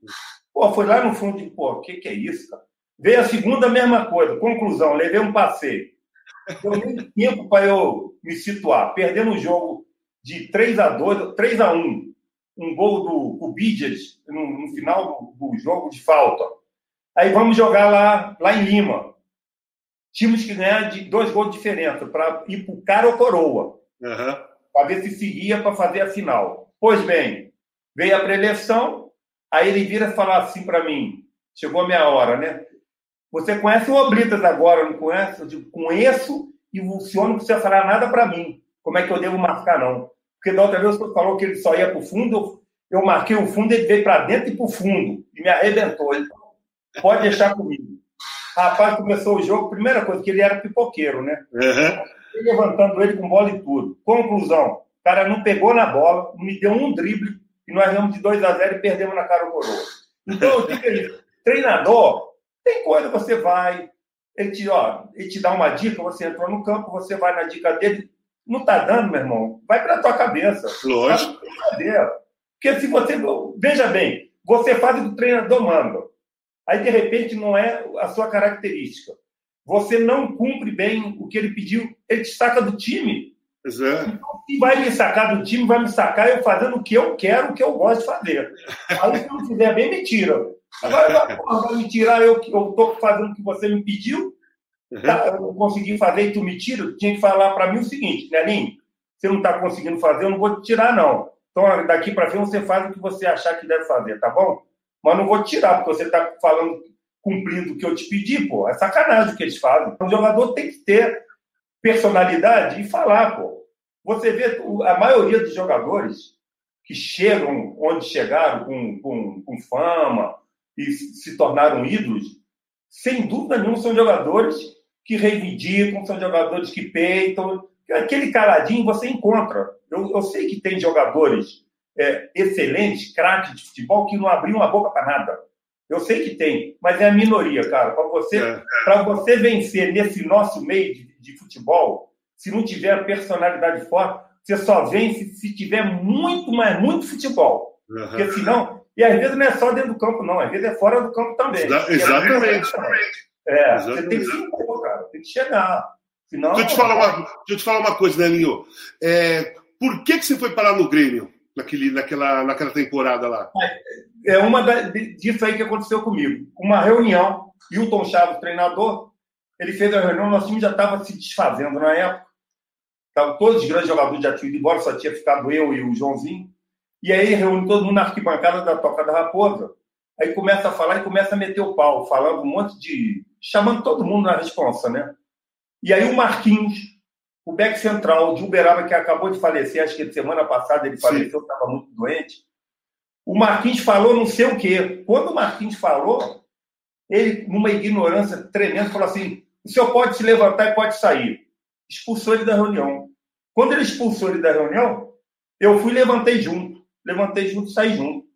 Speaker 2: Pô, foi lá no fundo e, pô, o que, que é isso, cara? Veio a segunda, mesma coisa. Conclusão, levei um passeio. Deu nem [LAUGHS] tempo para eu me situar. Perdendo o jogo de 3 a 2 3 a 1 Um gol do Cubidias no, no, final do, do, jogo de falta. Aí vamos jogar lá, lá em Lima. Tínhamos que ganhar de dois gols de diferença para ir para o cara ou coroa. Uhum. Para ver se seguia para fazer a final. Pois bem, veio a preleção, aí ele vira falar assim para mim: chegou a minha hora, né? Você conhece o Oblitas agora, não conhece? Eu digo, conheço e o senhor não precisa falar nada para mim. Como é que eu devo marcar, não? Porque da outra vez o senhor falou que ele só ia para o fundo, eu marquei o fundo, ele veio para dentro e para o fundo. E me arrebentou. Ele pode deixar comigo. Rapaz, começou o jogo, primeira coisa, que ele era pipoqueiro, né? Uhum. Levantando ele com bola e tudo. Conclusão, o cara não pegou na bola, me deu um drible, e nós ganhamos de 2 a 0 e perdemos na cara o coroa. Então, eu digo isso. Treinador, tem coisa, você vai, ele te, ó, ele te dá uma dica, você entrou no campo, você vai na dica dele, não tá dando, meu irmão, vai para tua cabeça.
Speaker 1: Lógico.
Speaker 2: Porque se você, veja bem, você faz o que o treinador manda. Aí, de repente, não é a sua característica. Você não cumpre bem o que ele pediu, ele te saca do time.
Speaker 1: Exato. Então,
Speaker 2: se vai me sacar do time, vai me sacar eu fazendo o que eu quero, o que eu gosto de fazer. Aí, se não fizer bem, me tira. Agora, porra, vai me tirar, eu estou fazendo o que você me pediu, uhum. tá, eu não consegui fazer e tu me tira, tinha que falar para mim o seguinte, Nelinho, você não está conseguindo fazer, eu não vou te tirar, não. Então, daqui para frente, você faz o que você achar que deve fazer, tá bom? Mas não vou tirar, porque você está falando, cumprindo o que eu te pedi, pô. É sacanagem o que eles fazem. O jogador tem que ter personalidade e falar, pô. Você vê a maioria dos jogadores que chegam onde chegaram com, com, com fama, e se tornaram ídolos, sem dúvida nenhuma são jogadores que reivindicam, são jogadores que peitam. Aquele caladinho você encontra. Eu, eu sei que tem jogadores é, excelentes, craques de futebol, que não abriam a boca para nada. Eu sei que tem, mas é a minoria, cara. Para você, é. você vencer nesse nosso meio de, de futebol, se não tiver personalidade forte, você só vence se tiver muito, mas muito futebol. Uhum. Porque senão, e às vezes não é só dentro do campo, não. Às vezes é fora do campo também.
Speaker 1: Exa exatamente.
Speaker 2: É, exatamente. você tem que se impor, cara. Tem que chegar. Senão,
Speaker 1: deixa, eu te falar uma, deixa eu te falar uma coisa, Nelinho. É, por que, que você foi parar no Grêmio naquele, naquela, naquela temporada lá?
Speaker 2: É, é uma da, disso aí que aconteceu comigo. Uma reunião, Hilton Chaves, treinador, ele fez a reunião, nosso time já estava se desfazendo na época. Tava, todos os grandes jogadores já tinham ido embora, só tinha ficado eu e o Joãozinho. E aí reúne todo mundo na arquibancada da Toca da Raposa. Aí começa a falar e começa a meter o pau, falando um monte de. chamando todo mundo na responsa, né? E aí o Marquinhos, o back central de Uberaba, que acabou de falecer, acho que semana passada ele faleceu, estava muito doente. O Marquinhos falou não sei o quê. Quando o Marquinhos falou, ele, numa ignorância tremenda, falou assim: o senhor pode se levantar e pode sair. Expulsou ele da reunião. Quando ele expulsou ele da reunião, eu fui e levantei junto levantei junto, saí junto.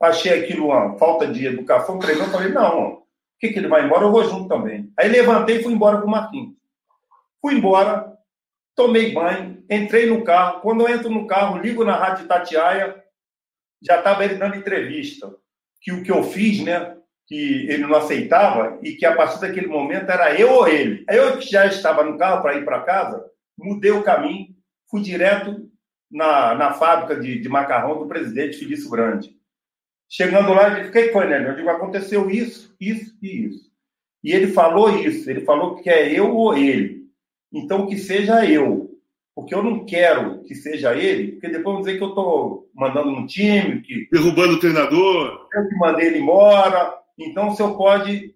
Speaker 2: Achei aquilo uma falta de educação, treinou, falei, não, o que, que ele vai embora? Eu vou junto também. Aí levantei e fui embora com o Marquinhos. Fui embora, tomei banho, entrei no carro. Quando eu entro no carro, ligo na rádio Tatiaia, já estava ele dando entrevista. Que o que eu fiz, né? Que ele não aceitava e que a partir daquele momento era eu ou ele. Eu que já estava no carro para ir para casa, mudei o caminho, fui direto na, na fábrica de, de macarrão do presidente Felício Grande. Chegando lá, ele disse, o que foi? Eu digo, aconteceu isso, isso e isso. E ele falou isso, ele falou que é eu ou ele. Então, que seja eu. Porque eu não quero que seja ele, porque depois vão dizer que eu estou mandando no time, que.
Speaker 1: Derrubando o treinador.
Speaker 2: Eu que mandei ele embora. Então, o senhor pode,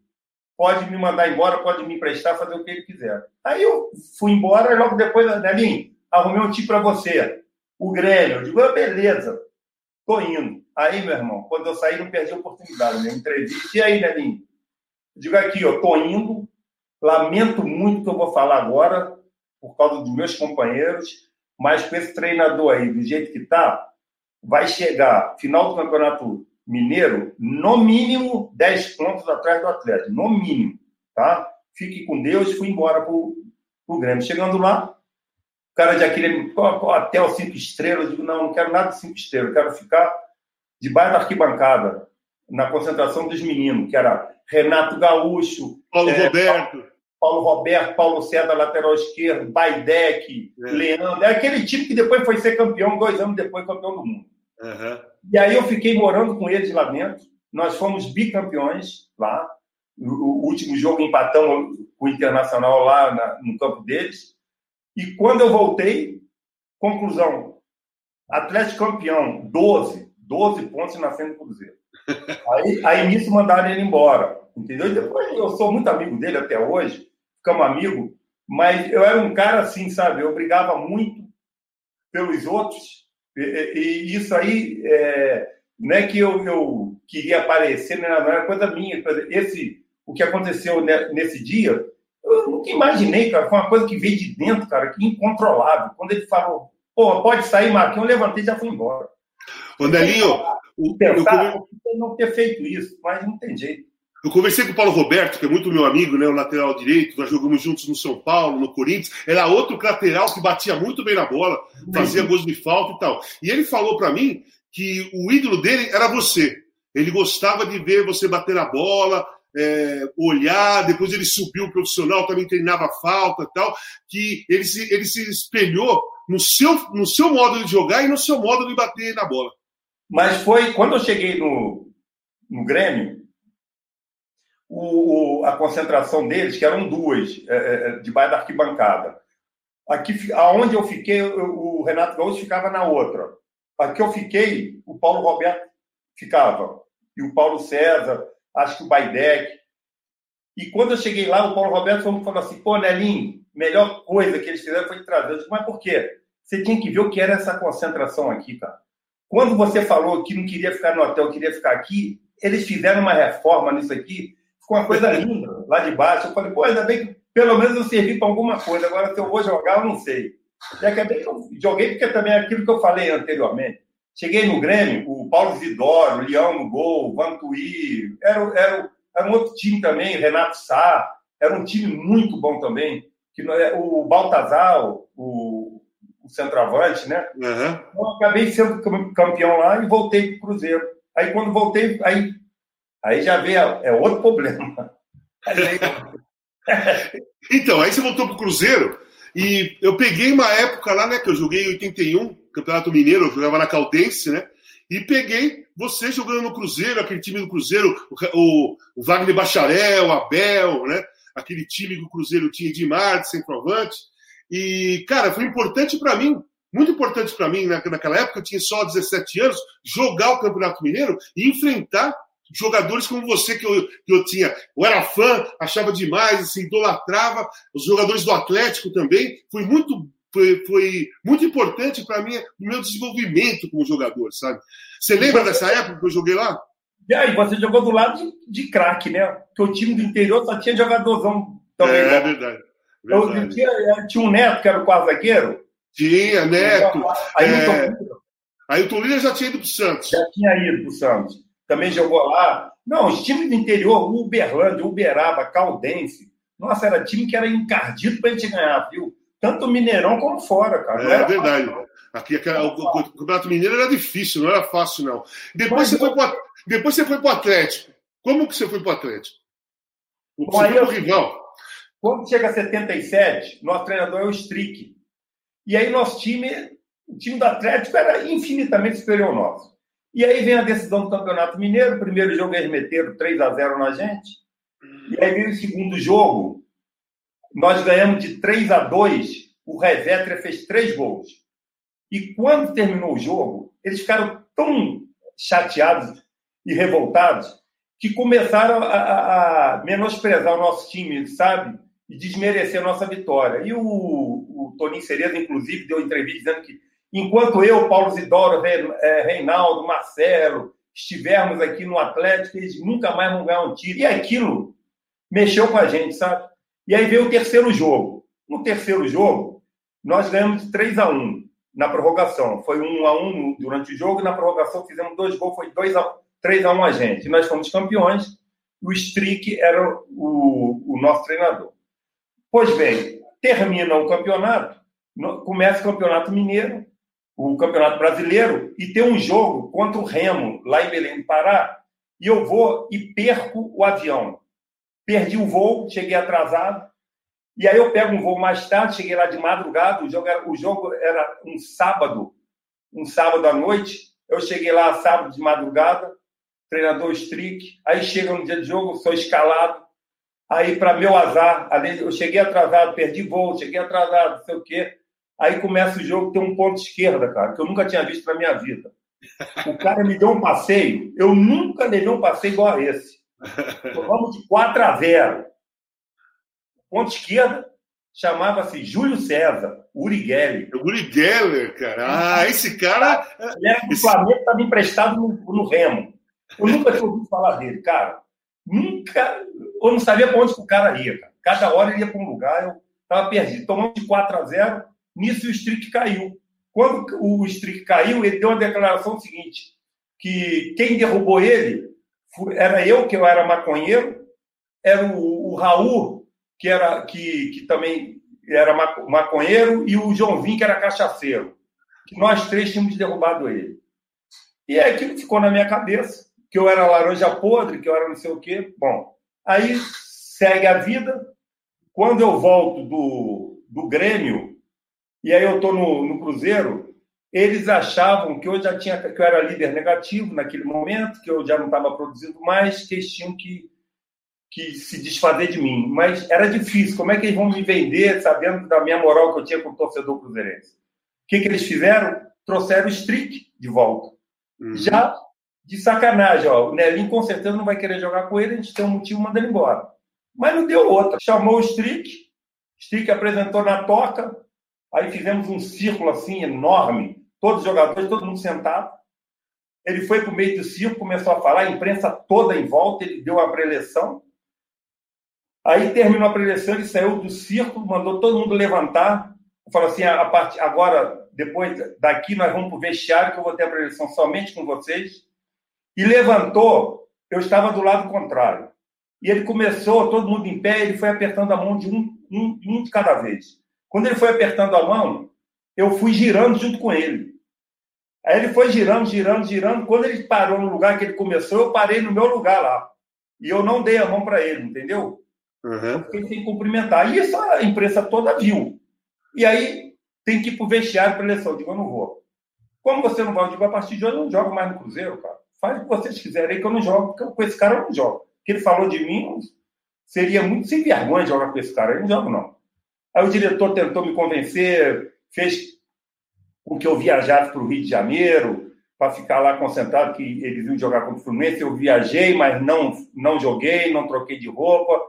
Speaker 2: pode me mandar embora, pode me emprestar, fazer o que ele quiser. Aí eu fui embora, e logo depois, Nelinho, arrumei um time para você. O Grêmio. Eu digo, ah, beleza, tô indo. Aí, meu irmão, quando eu saí, não perdi a oportunidade, né? Entrevista. E aí, Nelinho? Eu digo aqui, eu tô indo, lamento muito o que eu vou falar agora, por causa dos meus companheiros, mas com esse treinador aí, do jeito que está, vai chegar final do Campeonato Mineiro, no mínimo 10 pontos atrás do Atlético, no mínimo, tá? Fique com Deus, e fui embora pro, pro Grêmio. Chegando lá, o cara já queria até os cinco estrelas, eu digo, não, não quero nada de cinco estrelas, eu quero ficar debaixo da arquibancada, na concentração dos meninos, que era Renato Gaúcho,
Speaker 1: Paulo é, Roberto.
Speaker 2: Paulo Roberto, Paulo César, lateral esquerdo, Baidec, é. Leandro. É aquele time que depois foi ser campeão, dois anos depois campeão do mundo. Uhum. E aí eu fiquei morando com eles lá dentro. Nós fomos bicampeões lá. O, último jogo empatamos com o Internacional lá na, no campo deles. E quando eu voltei, conclusão: Atlético campeão, 12, 12 pontos na frente do Cruzeiro. [LAUGHS] Aí, aí nisso mandaram ele embora, entendeu? E depois eu sou muito amigo dele até hoje ficamos amigos, mas eu era um cara assim, sabe? Eu brigava muito pelos outros, e, e isso aí é, não é que eu, eu queria aparecer, não era, não era coisa minha. Esse, o que aconteceu nesse dia, eu nunca imaginei, cara. Foi uma coisa que veio de dentro, cara, que incontrolável. Quando ele falou, pô, pode sair, Marquinhos, eu levantei e já fui embora.
Speaker 1: Ô, Delinho, o,
Speaker 2: pensar, eu... não ter feito isso, mas não tem jeito.
Speaker 1: Eu conversei com o Paulo Roberto, que é muito meu amigo, né, o lateral direito, nós jogamos juntos no São Paulo, no Corinthians. Era outro lateral que batia muito bem na bola, fazia gols de falta e tal. E ele falou para mim que o ídolo dele era você. Ele gostava de ver você bater na bola, é, olhar, depois ele subiu o profissional, também treinava falta e tal, que ele se, ele se espelhou no seu, no seu modo de jogar e no seu modo de bater na bola.
Speaker 2: Mas foi quando eu cheguei no, no Grêmio, o, a concentração deles, que eram duas, é, é, é debaixo da arquibancada. Aqui, aonde eu fiquei, o Renato Gaúcho ficava na outra. Aqui eu fiquei, o Paulo Roberto ficava. E o Paulo César, acho que o Baidec. E quando eu cheguei lá, o Paulo Roberto falou assim: pô, Nelinho, melhor coisa que eles fizeram foi trazer. Eu disse, mas por quê? Você tinha que ver o que era essa concentração aqui, cara. Quando você falou que não queria ficar no hotel, queria ficar aqui, eles fizeram uma reforma nisso aqui Ficou uma coisa linda lá de baixo. Eu falei, pô, ainda bem que pelo menos eu servi para alguma coisa. Agora, se eu vou jogar, eu não sei. E acabei que eu joguei porque também é aquilo que eu falei anteriormente. Cheguei no Grêmio, o Paulo Zidoro, o Leão no gol, o Vantuí, era, era, era um outro time também, Renato Sá, era um time muito bom também. Que, é, o Baltazar, o, o centroavante, né? Uhum. Eu acabei sendo campeão lá e voltei para o Cruzeiro. Aí, quando voltei, aí Aí já vem, é outro problema. [LAUGHS]
Speaker 1: então, aí você voltou para o Cruzeiro e eu peguei uma época lá, né, que eu joguei em 81, Campeonato Mineiro, eu jogava na Caldense, né? E peguei você jogando no Cruzeiro, aquele time do Cruzeiro, o, o Wagner Bacharel, o Abel, né? Aquele time que o Cruzeiro tinha de Marte, centroavante. E, cara, foi importante para mim, muito importante para mim, né, naquela época, eu tinha só 17 anos, jogar o Campeonato Mineiro e enfrentar jogadores como você que eu, que eu tinha. Eu era fã, achava demais, assim, idolatrava. Os jogadores do Atlético também. Foi muito, foi, foi muito importante para mim, no meu desenvolvimento como jogador, sabe? Você lembra dessa época que eu joguei lá?
Speaker 2: E aí, você jogou do lado de, de craque, né? Porque o time do interior só tinha jogadorzão também. É,
Speaker 1: né? verdade.
Speaker 2: verdade. Eu, tinha, tinha um neto que era o quase zagueiro.
Speaker 1: Tinha, neto. Aí, é... aí o Tolina já tinha ido para o Santos.
Speaker 2: Já tinha ido para o Santos também jogou lá. Não, os times do interior, Uberlândia, Uberaba, Caldense. Nossa, era time que era encardido para a gente ganhar, viu? Tanto Mineirão como fora, cara.
Speaker 1: É, verdade. Aqui, aqui o, o, o, Campeonato Mineiro era difícil, não era fácil, não. Depois, você, foi pro, depois você foi para o Atlético. Como que você foi para o Atlético?
Speaker 2: Você Bom, o rival. Quando chega a 77, nosso treinador é o Strick. E aí nosso time, o time do Atlético era infinitamente superior ao nosso. E aí vem a decisão do Campeonato Mineiro. Primeiro jogo eles meteram 3 a 0 na gente. E aí vem o segundo jogo. Nós ganhamos de 3 a 2. O Revétria fez três gols. E quando terminou o jogo, eles ficaram tão chateados e revoltados que começaram a, a menosprezar o nosso time, sabe? E desmerecer a nossa vitória. E o, o Toninho Cereza, inclusive, deu entrevista dizendo que enquanto eu, Paulo Zidoro, é, Reinaldo, Marcelo, estivermos aqui no Atlético, eles nunca mais vão ganhar um título. E aquilo mexeu com a gente, sabe? E aí veio o terceiro jogo. No terceiro jogo, nós ganhamos de 3 a 1 na prorrogação. Foi 1 a 1 durante o jogo, e na prorrogação fizemos dois gols, foi 2 a 3 a 1 a gente. Nós fomos campeões, o Strick era o, o nosso treinador. Pois bem, termina o campeonato, começa o campeonato mineiro, o campeonato brasileiro, e tem um jogo contra o Remo, lá em Belém do Pará, e eu vou e perco o avião. Perdi o voo, cheguei atrasado, e aí eu pego um voo mais tarde, cheguei lá de madrugada, o jogo era, o jogo era um sábado, um sábado à noite, eu cheguei lá sábado de madrugada, treinador strict. Aí chega no dia de jogo, sou escalado. Aí, para meu azar, eu cheguei atrasado, perdi voo, cheguei atrasado, não sei o quê. Aí começa o jogo, tem um ponto esquerda, cara, que eu nunca tinha visto na minha vida. O cara me deu um passeio, eu nunca levei um passeio igual a esse. Vamos de 4 a 0. Ponto esquerda chamava-se Júlio César, Uri Geller.
Speaker 1: Uri Geller, cara. Ah, esse cara.
Speaker 2: Ele era do esse... planeta, estava emprestado no, no Remo. Eu nunca tinha ouvido falar dele, cara. Nunca. Eu não sabia para onde o cara ia, cara. Cada hora ele ia para um lugar, eu estava perdido. Tomamos de 4 a 0, nisso o Strick caiu. Quando o Strick caiu, ele deu uma declaração seguinte: que quem derrubou ele era eu, que eu era maconheiro, era o, o Raul, que, era, que, que também era maconheiro, e o João Vim, que era cachaceiro. Que nós três tínhamos derrubado ele. E é aquilo ficou na minha cabeça que eu era laranja podre, que eu era não sei o quê. Bom, aí segue a vida. Quando eu volto do, do Grêmio, e aí eu estou no, no Cruzeiro, eles achavam que eu já tinha que eu era líder negativo naquele momento, que eu já não estava produzindo mais, que eles tinham que, que se desfazer de mim. Mas era difícil. Como é que eles vão me vender sabendo da minha moral que eu tinha com o torcedor cruzeirense? O que, que eles fizeram? Trouxeram o Strick de volta. Uhum. Já de sacanagem, ó. O Nelinho com certeza não vai querer jogar com ele, a gente tem um motivo, manda ele embora. Mas não deu outra. Chamou o Strick, Strick apresentou na toca, aí fizemos um círculo assim enorme, todos os jogadores, todo mundo sentado. Ele foi para o meio do círculo, começou a falar, a imprensa toda em volta, ele deu a preleção. Aí terminou a preleção, ele saiu do círculo, mandou todo mundo levantar. Falou assim: a parte, agora, depois daqui, nós vamos para o vestiário, que eu vou ter a preleção somente com vocês e levantou, eu estava do lado contrário. E ele começou, todo mundo em pé, ele foi apertando a mão de um, um, um de cada vez. Quando ele foi apertando a mão, eu fui girando junto com ele. Aí ele foi girando, girando, girando. Quando ele parou no lugar que ele começou, eu parei no meu lugar lá. E eu não dei a mão para ele, entendeu? Uhum. Eu fiquei sem cumprimentar. E isso a imprensa toda viu. E aí tem que ir para o vestiário para eleição. Eu digo, eu não vou. Como você não vai? Eu digo, a partir de hoje eu não jogo mais no Cruzeiro, cara. Faz o que vocês quiserem, que eu não jogo, porque com esse cara eu não jogo. O que ele falou de mim seria muito sem vergonha jogar com esse cara. Eu não jogo, não. Aí o diretor tentou me convencer, fez com que eu viajasse para o Rio de Janeiro, para ficar lá concentrado, que eles iam jogar contra o Fluminense. Eu viajei, mas não, não joguei, não troquei de roupa.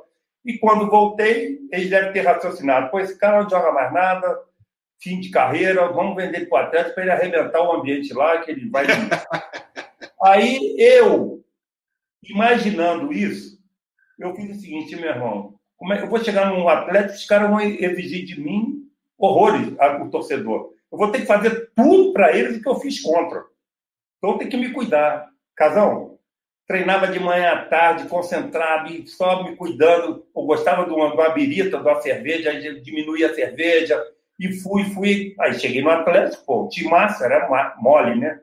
Speaker 2: E quando voltei, eles devem ter raciocinado: pô, esse cara não joga mais nada, fim de carreira, vamos vender para o Atlético para ele arrebentar o ambiente lá, que ele vai. [LAUGHS] Aí eu, imaginando isso, eu fiz o seguinte, meu irmão, como é, eu vou chegar num Atlético, os caras vão exigir de mim horrores, o torcedor. Eu vou ter que fazer tudo para eles que eu fiz contra. Então tenho que me cuidar. Casão, treinava de manhã à tarde, concentrado, só me cuidando. Eu gostava de uma, de uma birita, de uma cerveja, aí diminuía a cerveja, e fui, fui. Aí cheguei no Atlético, pô, o massa era mole, né?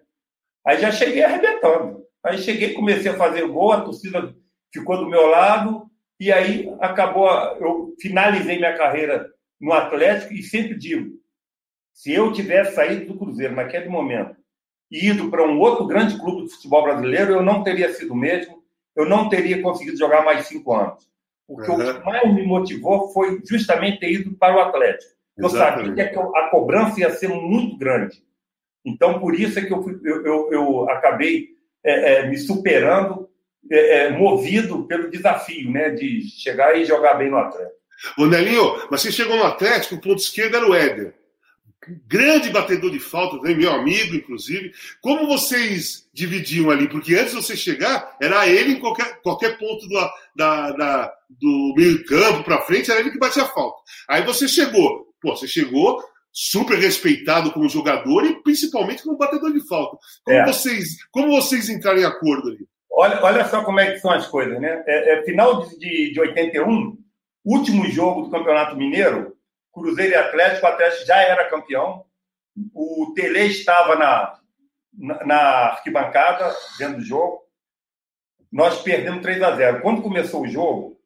Speaker 2: Aí já cheguei arrebentando. Aí cheguei, comecei a fazer gol, a torcida ficou do meu lado, e aí acabou, eu finalizei minha carreira no Atlético e sempre digo, se eu tivesse saído do Cruzeiro naquele momento, e ido para um outro grande clube de futebol brasileiro, eu não teria sido o mesmo, eu não teria conseguido jogar mais cinco anos. Porque uhum. o que mais me motivou foi justamente ter ido para o Atlético. Eu Exatamente. sabia que a cobrança ia ser muito grande. Então, por isso é que eu, fui, eu, eu, eu acabei é, é, me superando, é, é, movido pelo desafio né, de chegar e jogar bem no Atlético.
Speaker 1: Ô Nelinho, mas você chegou no Atlético, o ponto esquerdo era o Éder grande batedor de falta, né? meu amigo, inclusive. Como vocês dividiam ali? Porque antes de você chegar, era ele em qualquer, qualquer ponto do, da, da, do meio campo para frente, era ele que batia falta. Aí você chegou, pô, você chegou super respeitado como jogador e principalmente como batedor de falta. Como, é. vocês, como vocês entraram em acordo ali?
Speaker 2: Olha, olha só como é que são as coisas, né? É, é final de, de, de 81, último jogo do Campeonato Mineiro, Cruzeiro e Atlético, o Atlético já era campeão. O Tele estava na, na, na arquibancada, dentro do jogo. Nós perdemos 3 a 0 Quando começou o jogo,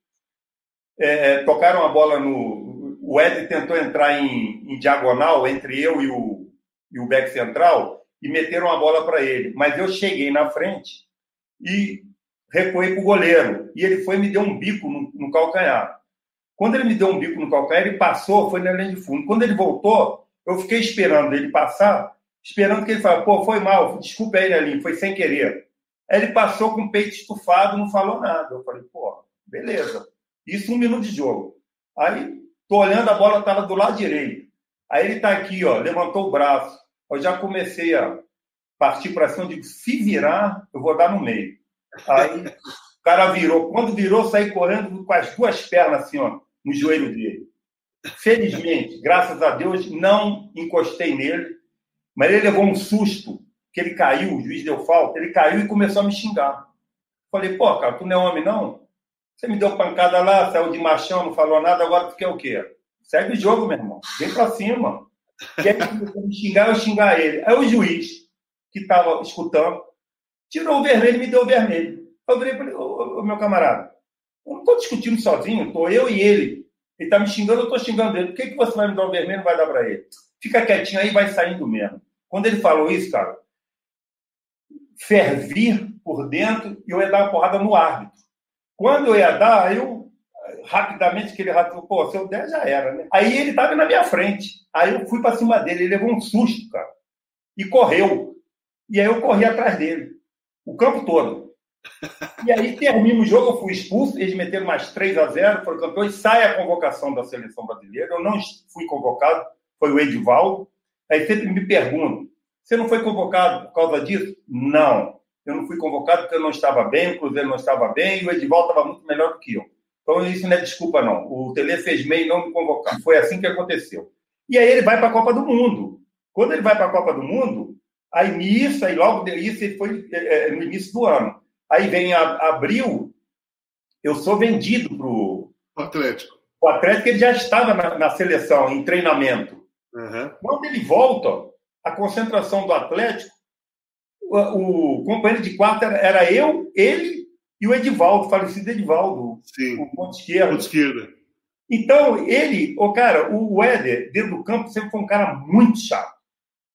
Speaker 2: é, é, tocaram a bola no. O Ed tentou entrar em, em, diagonal entre eu e o, e o back central e meteram a bola para ele. Mas eu cheguei na frente e recuei para o goleiro. E ele foi e me deu um bico no, no calcanhar. Quando ele me deu um bico no calcanhar, ele passou, foi na linha de fundo. Quando ele voltou, eu fiquei esperando ele passar, esperando que ele falasse, pô, foi mal, desculpa aí, Nelinho, foi sem querer. Aí ele passou com o peito estufado, não falou nada. Eu falei, pô, beleza. Isso um minuto de jogo. Aí, tô olhando, a bola estava do lado direito. Aí ele está aqui, ó, levantou o braço. Eu já comecei a partir para cima, eu digo, se virar, eu vou dar no meio. Aí o cara virou. Quando virou, saí correndo com as duas pernas assim, ó, no joelho dele. Felizmente, graças a Deus, não encostei nele, mas ele levou um susto, que ele caiu, o juiz deu falta, ele caiu e começou a me xingar. Falei, pô, cara, tu não é homem, não? Você me deu pancada lá, saiu de machão, não falou nada, agora tu quer o quê? Segue o jogo, meu irmão. Vem pra cima. E começou a me xingar, eu xingar ele. Aí o juiz, que estava escutando, tirou o vermelho e me deu o vermelho. Eu falei, ô, ô, meu camarada, eu não estou discutindo sozinho, estou eu e ele. Ele está me xingando, eu estou xingando ele. Por que, que você vai me dar um vermelho e vai dar para ele? Fica quietinho aí vai saindo mesmo. Quando ele falou isso, cara, fervir por dentro e eu ia dar uma porrada no árbitro. Quando eu ia dar, eu rapidamente aquele rato, pô, se eu der já era, né? Aí ele estava na minha frente. Aí eu fui para cima dele, ele levou um susto, cara. E correu. E aí eu corri atrás dele. O campo todo. E aí termina o jogo, eu fui expulso, eles meteram mais 3 a 0 foram campeões, sai a convocação da seleção brasileira. Eu não fui convocado, foi o Edivaldo. Aí sempre me perguntam: você não foi convocado por causa disso? Não. Eu não fui convocado porque eu não estava bem, o Cruzeiro não estava bem e o Edivaldo estava muito melhor do que eu. Então isso não é desculpa, não. O Tele fez meio não me convocar. Foi assim que aconteceu. E aí ele vai para a Copa do Mundo. Quando ele vai para a Copa do Mundo, aí nisso, aí logo isso, ele foi é, no início do ano. Aí vem a, abril, eu sou vendido para o
Speaker 1: Atlético.
Speaker 2: O Atlético ele já estava na, na seleção, em treinamento.
Speaker 1: Uhum.
Speaker 2: Quando ele volta, a concentração do Atlético, o, o companheiro de quarto era, era, eu, ele e o Edivaldo, falecido Edivaldo,
Speaker 1: Sim.
Speaker 2: o ponto esquerdo.
Speaker 1: Ponto esquerda.
Speaker 2: Então, ele, o cara, o Éder, dentro do campo, sempre foi um cara muito chato.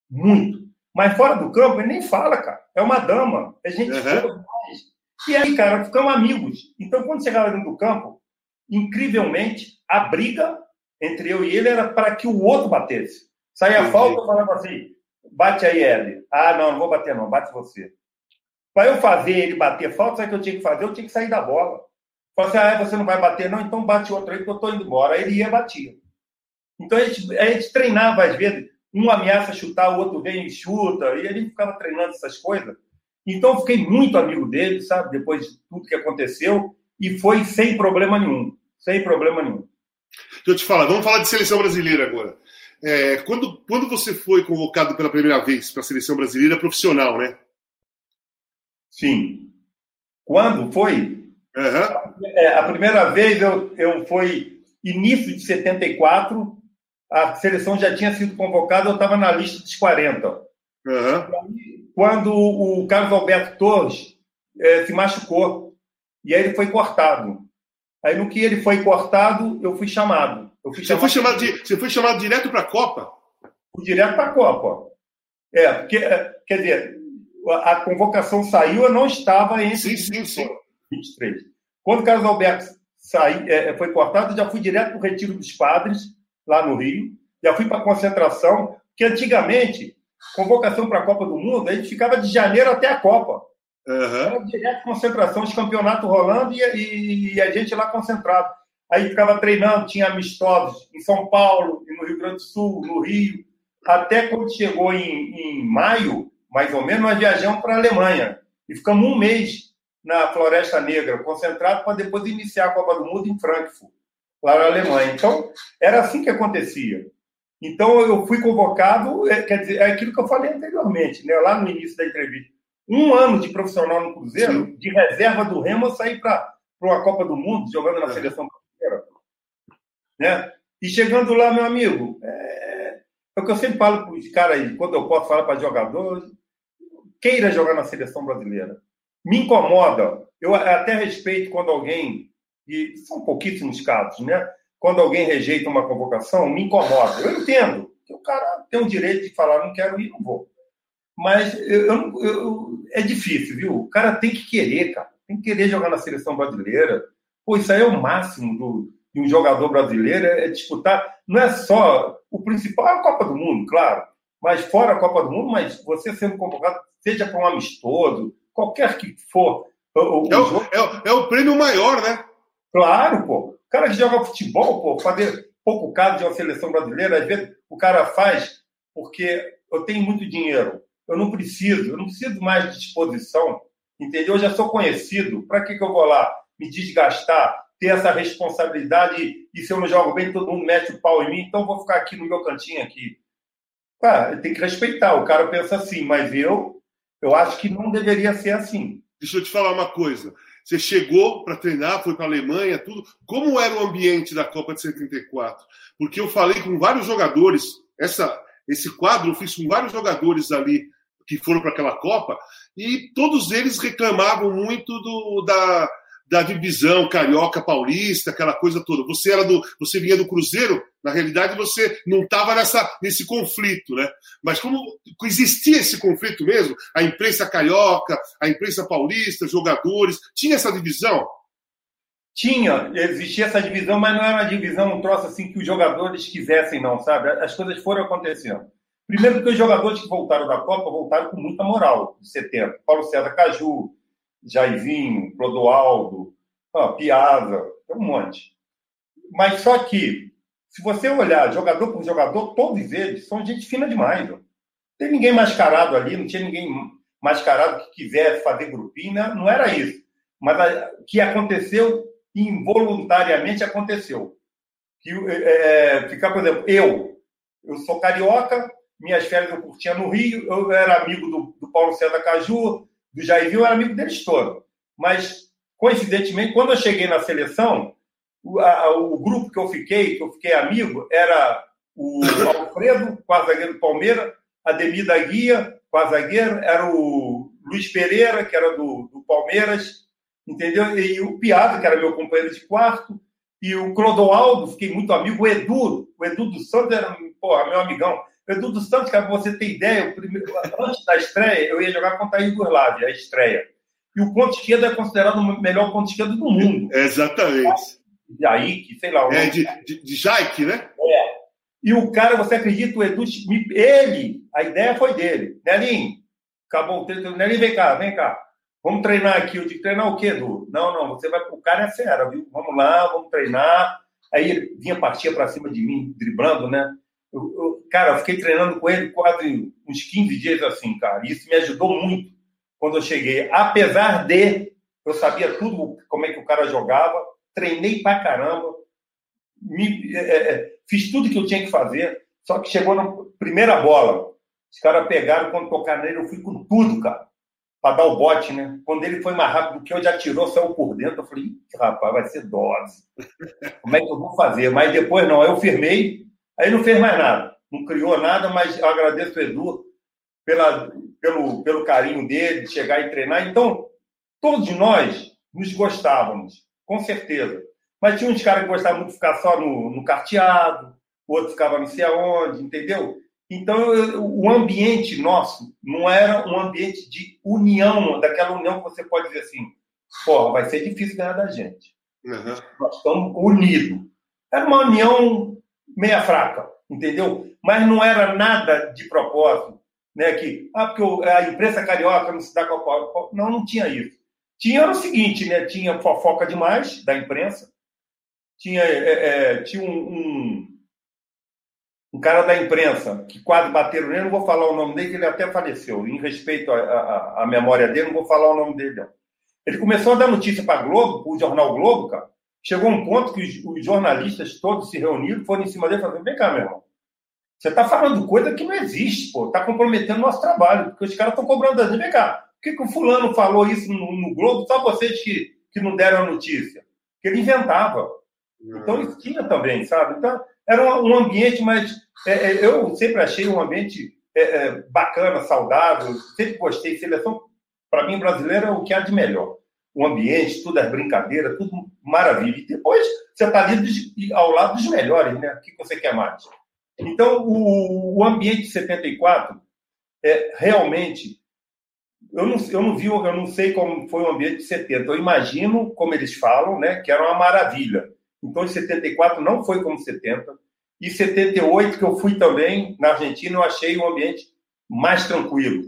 Speaker 2: Muito. Mas fora do campo, ele nem fala, cara. É uma dama. É gente uhum. E aí, cara, ficamos amigos. Então, quando chegava dentro do campo, incrivelmente, a briga entre eu e ele era para que o outro batesse. Saía a falta, eu falava assim: bate aí, Eli. Ah, não, não vou bater, não, bate você. Para eu fazer ele bater falta, sabe o que eu tinha que fazer? Eu tinha que sair da bola. Falei assim: ah, você não vai bater, não, então bate outro aí que eu estou indo embora. Aí ele ia e batia. Então a gente, a gente treinava, às vezes, um ameaça chutar, o outro vem e chuta, e a gente ficava treinando essas coisas. Então, fiquei muito amigo dele, sabe, depois de tudo que aconteceu, e foi sem problema nenhum. Sem problema nenhum.
Speaker 1: Deixa eu te falar, vamos falar de seleção brasileira agora. É, quando, quando você foi convocado pela primeira vez para a seleção brasileira profissional, né?
Speaker 2: Sim. Quando foi?
Speaker 1: Uhum.
Speaker 2: É, a primeira vez eu, eu foi início de 74, a seleção já tinha sido convocada, eu estava na lista dos 40.
Speaker 1: Uhum
Speaker 2: quando o Carlos Alberto Torres é, se machucou. E aí ele foi cortado. Aí no que ele foi cortado, eu fui chamado. Eu fui
Speaker 1: você, chamado... Foi chamado de, você foi chamado direto para a Copa?
Speaker 2: Direto para a Copa. É, porque, é, quer dizer, a, convocação saiu, eu não estava entre
Speaker 1: sim, sim, sim.
Speaker 2: 23. Quando o Carlos Alberto saí, é, foi cortado, já fui direto para o Retiro dos Padres, lá no Rio. Já fui para a concentração, que antigamente, convocação para a Copa do Mundo, a gente ficava de janeiro até a Copa. Uhum. Era direto concentração, os campeonatos rolando e, e, e, a gente lá concentrado. Aí ficava treinando, tinha amistosos em São Paulo, no Rio Grande do Sul, no Rio. Até quando chegou em, em maio, mais ou menos, nós viajamos para a Alemanha. E ficamos um mês na Floresta Negra, concentrado para depois iniciar a Copa do Mundo em Frankfurt, lá na Alemanha. Então, era assim que acontecia. Então, eu fui convocado, é, quer dizer, é aquilo que eu falei anteriormente, né, lá no início da entrevista. Um ano de profissional no Cruzeiro, Sim. de reserva do Remo, eu saí para uma Copa do Mundo, jogando na é. seleção brasileira. Né? E chegando lá, meu amigo, é, é o que eu sempre falo para os caras aí, quando eu posso falar para jogadores, queira jogar na seleção brasileira me incomoda. Eu até respeito quando alguém, e são pouquíssimos casos, né? Quando alguém rejeita uma convocação, me incomoda. Eu entendo que o cara tem o direito de falar, não quero ir, não vou. Mas eu, eu, eu, é difícil, viu? O cara tem que querer, cara. Tem que querer jogar na seleção brasileira. Pô, isso aí é o máximo do, de um jogador brasileiro, é, é disputar. Não é só. O principal é a Copa do Mundo, claro. Mas fora a Copa do Mundo, mas você sendo convocado, seja para um amistoso, qualquer que for.
Speaker 1: O, o é, o, é, é, o, prêmio maior, né?
Speaker 2: Claro, pô. O cara que joga futebol, pô, fazer pouco caso de uma seleção brasileira, às vezes o cara faz porque eu tenho muito dinheiro. Eu não preciso, eu não preciso mais de disposição, entendeu? Eu já sou conhecido. Para que, que eu vou lá me desgastar, ter essa responsabilidade e se eu não jogo bem, todo mundo mete o pau em mim, então eu vou ficar aqui no meu cantinho aqui. Ah, tem que respeitar. O cara pensa assim, mas eu eu acho que não deveria ser assim.
Speaker 1: Deixa eu te falar uma coisa. Você chegou para treinar, foi para a Alemanha, tudo. Como era o ambiente da Copa de 74? Porque eu falei com vários jogadores, essa, esse quadro eu fiz com vários jogadores ali que foram para aquela Copa, e todos eles reclamavam muito do, da, da divisão carioca paulista, aquela coisa toda. Você era do, você vinha do Cruzeiro, na realidade você não estava nessa nesse conflito, né? Mas como existia esse conflito mesmo, a imprensa carioca, a imprensa paulista, jogadores, tinha essa divisão?
Speaker 2: Tinha, existia essa divisão, mas não era uma divisão, um troço assim que os jogadores quisessem, não, sabe? As coisas foram acontecendo. Primeiro porque os jogadores que voltaram da Copa voltaram com muita moral, de 70. Paulo César Caju, Jairzinho, Clodoaldo, Piazza, tem um monte. Mas só que, se você olhar jogador por jogador, todos eles são gente fina demais. Não tem ninguém mascarado ali, não tinha ninguém mascarado que quisesse fazer grupinho, né? não era isso. Mas o que aconteceu, involuntariamente aconteceu. Que, é, é, ficar, por exemplo, eu, eu sou carioca, minhas férias eu curtia no Rio, eu era amigo do, do Paulo César Caju, do Jair eu era amigo deles todos. Mas, coincidentemente, quando eu cheguei na seleção, o, a, o grupo que eu fiquei, que eu fiquei amigo, era o [COUGHS] Alfredo, quase zagueiro do Palmeiras, Ademir da Guia, quase zagueiro, era o Luiz Pereira, que era do, do Palmeiras, entendeu? E o Piado, que era meu companheiro de quarto, e o Clodoaldo, fiquei muito amigo, o Edu, o Edu do Santos era porra, meu amigão. Edu dos Santos, cara, pra você ter ideia, primeiro, antes da estreia, eu ia jogar contra a Iugoslávia, a estreia. E o ponto esquerdo é considerado o melhor ponto esquerdo do mundo.
Speaker 1: Exatamente.
Speaker 2: Que sei lá.
Speaker 1: É, de, de, de Jaik, né?
Speaker 2: É. E o cara, você acredita, o Edu, ele, a ideia foi dele. Nelinho, acabou o treino. Nelinho, vem cá, vem cá. Vamos treinar aqui. Eu digo, treinar o quê, Edu? Não, não, você vai. O cara é fera, viu? Vamos lá, vamos treinar. Aí ele vinha, partia para cima de mim, driblando, né? Eu, eu, cara, eu fiquei treinando com ele quase uns 15 dias assim, cara. E isso me ajudou muito quando eu cheguei. Apesar de eu sabia tudo como é que o cara jogava, treinei pra caramba, me, é, é, é fiz tudo que eu tinha que fazer. Só que chegou na primeira bola, os caras pegaram, quando tocaram nele, eu fui com tudo, cara, para dar o bote, né? Quando ele foi mais rápido do que eu, já tirou, saiu por dentro. Eu falei, rapaz, vai ser dose. Como é que eu vou fazer? Mas depois não, eu firmei, Aí não fez mais nada, não criou nada, mas eu agradeço o Edu pela, pelo, pelo carinho dele, de chegar e treinar. Então, todos nós nos gostávamos, com certeza. Mas tinha uns caras que gostavam muito de ficar só no, no carteado, outro ficava não sei aonde, entendeu? Então, eu, o ambiente nosso não era um ambiente de união, daquela união que você pode dizer assim, porra, vai ser difícil ganhar da gente. Uhum. Nós estamos unidos. Era uma união meia fraca, entendeu? Mas não era nada de propósito, né? Que, ah, porque a imprensa carioca não se dá com a Não, não tinha isso. Tinha o seguinte, né? Tinha fofoca demais da imprensa, tinha, é, é, tinha um, um, um, cara da imprensa que quase bateram nele, não vou falar o nome dele, que ele até faleceu. Em respeito à memória dele, não vou falar o nome dele, não. Ele começou a dar notícia para Globo, o jornal Globo, cara. Chegou um ponto que os, os, jornalistas todos se reuniram, foram em cima dele e falaram: vem cá, meu irmão. Você está falando coisa que não existe, pô. Está comprometendo o nosso trabalho, porque os caras estão cobrando a gente. Vem cá, por que, que o fulano falou isso no, no Globo? Só vocês que, que não deram a notícia. Que ele inventava. Então isso tinha também, sabe? Então era um, ambiente, mas é, é, eu sempre achei um ambiente é, é, bacana, saudável, sempre gostei. Seleção, para mim, brasileira é o que há de melhor. O ambiente, tudo é brincadeira, tudo maravilha. E depois você está ali ao lado dos melhores, né? O que você quer mais? Então, o, o ambiente de 74 é realmente. Eu não, eu não vi, eu não sei como foi o ambiente de 70. Eu imagino, como eles falam, né, que era uma maravilha então, em 74 não foi como 70. E 78, que eu fui também na Argentina, eu achei o um ambiente mais tranquilo.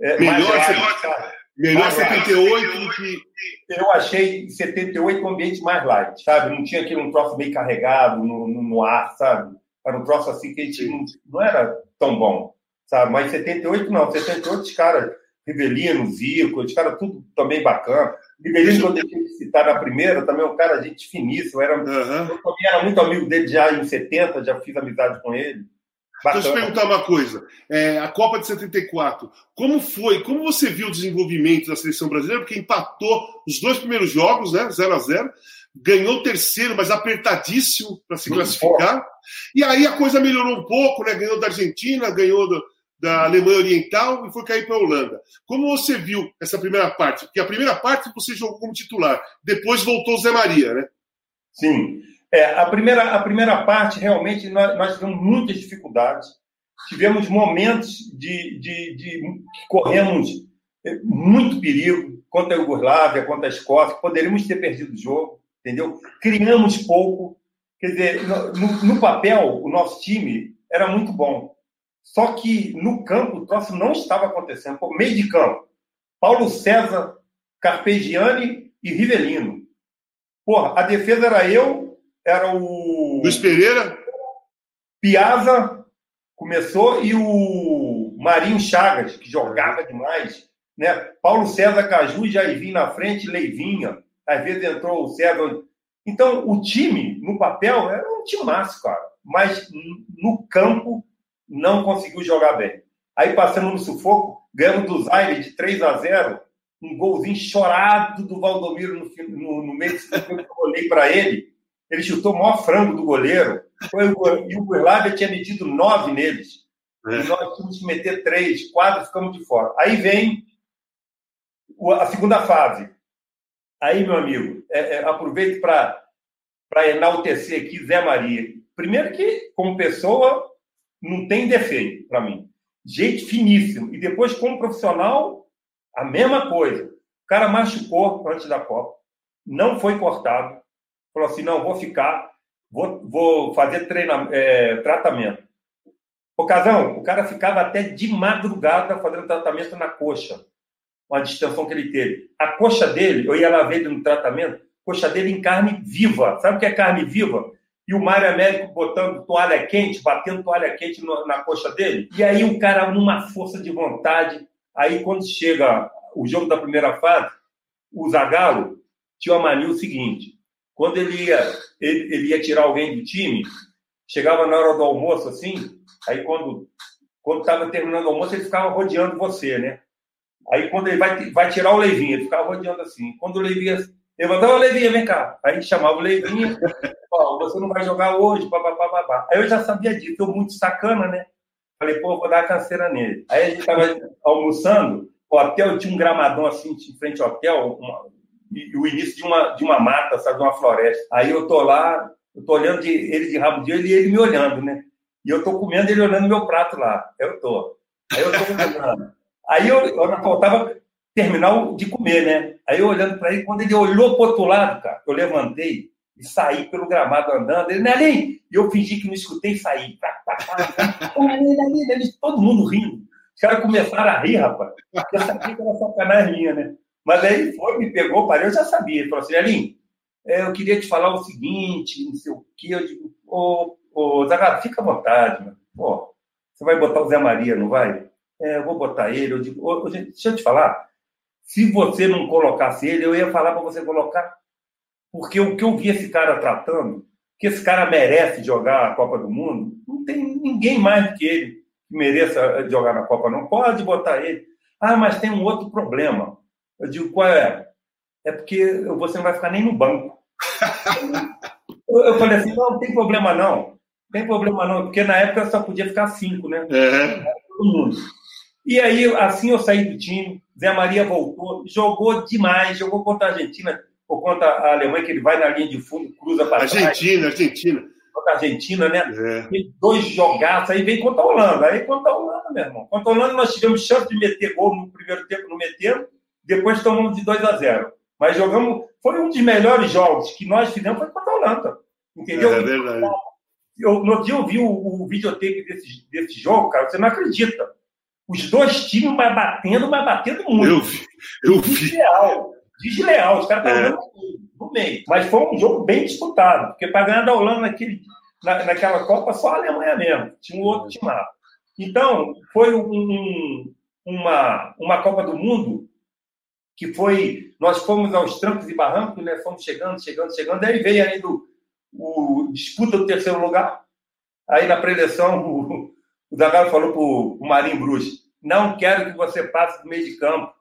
Speaker 1: É, melhor, mais rápido, melhor mais 78 do que.
Speaker 2: Eu achei 78 um ambiente mais light, sabe? Não tinha aquele um troço meio carregado no, no, no ar, sabe? Era um troço assim que a gente não, não, era tão bom, sabe? Mas 78 não, 78 os caras, Rivelino, Zico, os caras tudo também bacana. Ribeirinho, quando eu deixei de citar na primeira, também é um cara, gente finíssimo. Era, uhum. Eu também era muito amigo dele já em 70, já fiz amizade com ele.
Speaker 1: Bacana. Deixa eu te perguntar uma coisa. É, a Copa de 74, como foi? Como você viu o desenvolvimento da seleção brasileira? Porque empatou os dois primeiros jogos, né? 0 a 0 ganhou o terceiro, mas apertadíssimo para se muito classificar. E aí a coisa melhorou um pouco, né? Ganhou da Argentina, ganhou do, da Alemanha Oriental e foi cair para a Holanda. Como você viu essa primeira parte? Porque a primeira parte você jogou como titular, depois voltou o Zé Maria, né?
Speaker 2: Sim. É, a, primeira, a primeira parte, realmente, nós, nós tivemos muitas dificuldades. Tivemos momentos de, de, de que corremos é, muito perigo contra a Iugoslávia, contra a Escócia, poderíamos ter perdido o jogo, entendeu? Criamos pouco. Quer dizer, no, no papel, o nosso time era muito bom só que no campo o troço não estava acontecendo. Por meio de campo, Paulo César, Carpegiani e Rivelino. Porra, a defesa era eu, era o.
Speaker 1: Luiz Pereira?
Speaker 2: Piazza começou e o Marinho Chagas, que jogava demais. Né? Paulo César Caju e Jairzinho na frente, Leivinha. Às vezes entrou o César. Então, o time, no papel, era um time massa, cara. Mas no campo não conseguiu jogar bem. Aí passamos no sufoco, ganhamos do Zaire de 3 a 0 um golzinho chorado do Valdomiro no, no, no meio do eu olhei para ele, ele chutou o maior frango do goleiro, foi, e o Burlávia tinha metido nove neles. É. E nós tínhamos que meter três, quatro ficamos de fora. Aí vem a segunda fase. Aí, meu amigo, é, é, aproveito para enaltecer aqui Zé Maria. Primeiro que, como pessoa, não tem defeito para mim. Gente finíssimo. E depois, como profissional, a mesma coisa. O cara machucou antes da Copa, não foi cortado, falou assim: não, vou ficar, vou, vou fazer treina, é, tratamento. Ocasão, o cara ficava até de madrugada fazendo tratamento na coxa, uma distensão que ele teve. A coxa dele, eu ia lá ver no tratamento, coxa dele em carne viva. Sabe o que é carne viva? e o Mário Américo botando toalha quente, batendo toalha quente na coxa dele. E aí o cara, numa força de vontade, aí quando chega o jogo da primeira fase, o Zagallo tinha uma mania o seguinte, quando ele ia, ele, ele ia tirar alguém do time, chegava na hora do almoço assim, aí quando quando estava terminando o almoço, ele ficava rodeando você, né? Aí quando ele vai, vai tirar o Leivinho, ele ficava rodeando assim. Quando o Leivinho levantava, o Leivinho, vem cá. Aí chamava o Leivinho, [LAUGHS] ó, você não vai jogar hoje, papapá, papá. Aí eu já sabia disso, eu muito sacana, né? Falei, pô, vou dar a canseira nele. Aí a gente tava almoçando, o hotel tinha um gramadão assim, em frente ao hotel, uma, e o início de uma, de uma mata, sabe, de uma floresta. Aí eu tô lá, eu tô olhando de, ele de rabo de olho e ele me olhando, né? E eu tô comendo ele olhando meu prato lá. Eu tô. Aí eu tô comendo. Aí eu, eu faltava terminar de comer, né? Aí eu olhando para ele, quando ele olhou para outro lado, cara, eu levantei e saí pelo gramado andando. Ele, Nelinho! E eu fingi que não escutei e saí. Todo mundo rindo. Os caras começaram a rir, rapaz. Eu sabia que era sacanagem minha, né? Mas aí ele foi, me pegou, parei, eu já sabia. Ele falou assim, Nelinho, é, eu queria te falar o seguinte, não sei o quê. Eu digo, ô, ô Zagado, fica à vontade, mano. Pô, você vai botar o Zé Maria, não vai? É, eu vou botar ele. Eu digo, ô, deixa eu te falar. Se você não colocasse ele, eu ia falar para você colocar. Porque o que eu vi esse cara tratando, que esse cara merece jogar a Copa do Mundo, não tem ninguém mais que ele que mereça jogar na Copa, não. Pode botar ele. Ah, mas tem um outro problema. Eu digo, qual é? É porque você não vai ficar nem no banco. [LAUGHS] eu falei assim, não, não tem problema não. Não tem problema não, porque na época só podia ficar cinco, né?
Speaker 1: Uhum.
Speaker 2: Todo mundo. E aí, assim eu saí do time, Zé Maria voltou, jogou demais, jogou contra a Argentina, ou contra a Alemanha, que ele vai na linha de fundo, cruza para
Speaker 1: trás. Argentina, Argentina.
Speaker 2: Contra a Argentina, né? É. Dois jogaços, aí vem contra a Holanda. Aí contra a Holanda, meu irmão. Contra a Holanda nós tivemos chance de meter gol no primeiro tempo, não metemos, depois tomamos de 2 a 0. Mas jogamos, foi um dos melhores jogos que nós fizemos foi contra a Holanda. Entendeu?
Speaker 1: É verdade.
Speaker 2: Eu, no dia eu vi o, o videotape desse, desse jogo, cara, você não acredita os dois times mas batendo, mas batendo muito.
Speaker 1: Eu vi. Eu vi.
Speaker 2: Desleal. Desleal. Os caras estavam é. no meio. Mas foi um jogo bem disputado, porque para ganhar da Holanda naquele, na, naquela Copa, só a Alemanha mesmo. Tinha um outro time lá. Então, foi um, uma, uma Copa do Mundo que foi. Nós fomos aos trancos e barrancos, né? Fomos chegando, chegando, chegando. Aí veio ainda o, o disputa do terceiro lugar. Aí na preleção, o, o Zagallo falou para o Marinho Bruxo, não quero que você passe do meio de campo.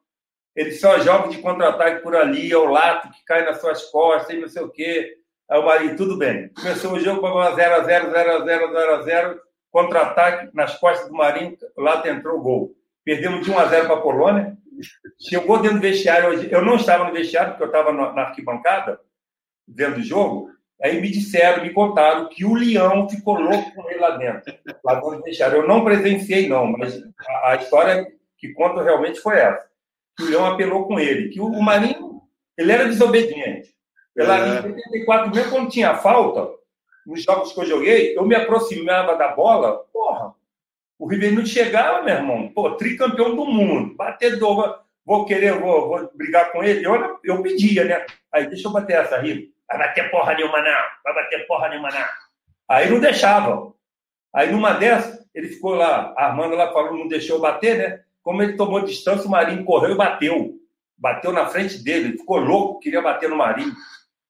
Speaker 2: Ele só joga de contra-ataque por ali, é o lato que cai nas suas costas e não sei o quê. Aí o Marinho, tudo bem. Começou o jogo para 0x0, 0x0, 0x0, contra-ataque nas costas do Marinho, o lato entrou o gol. Perdemos de 1x0 para a Polônia. Chegou dentro do vestiário, eu não estava no vestiário, porque eu estava na arquibancada, dentro do jogo, Aí me disseram, me contaram que o leão ficou louco com ele lá dentro. Lá dentro deixaram. Eu não presenciei, não, mas a, a, história que conta realmente foi essa. Que o leão apelou com ele. Que o, o Marinho, ele era desobediente. Pela é. em 84, mesmo quando tinha falta, nos jogos que eu joguei, eu me aproximava da bola, porra, o Ribeirinho chegava, meu irmão, pô, tricampeão do mundo, batedor, vou querer, vou, vou brigar com ele. Eu, eu pedia, né? Aí, deixa eu bater essa, Rico. Vai bater porra nenhuma, não. Vai bater porra nenhuma, não. Aí não deixava. Aí numa dessas, ele ficou lá, Armando lá falou, não deixou bater, né? Como ele tomou distância, o Marinho correu e bateu. Bateu na frente dele, ele ficou louco, queria bater no Marinho.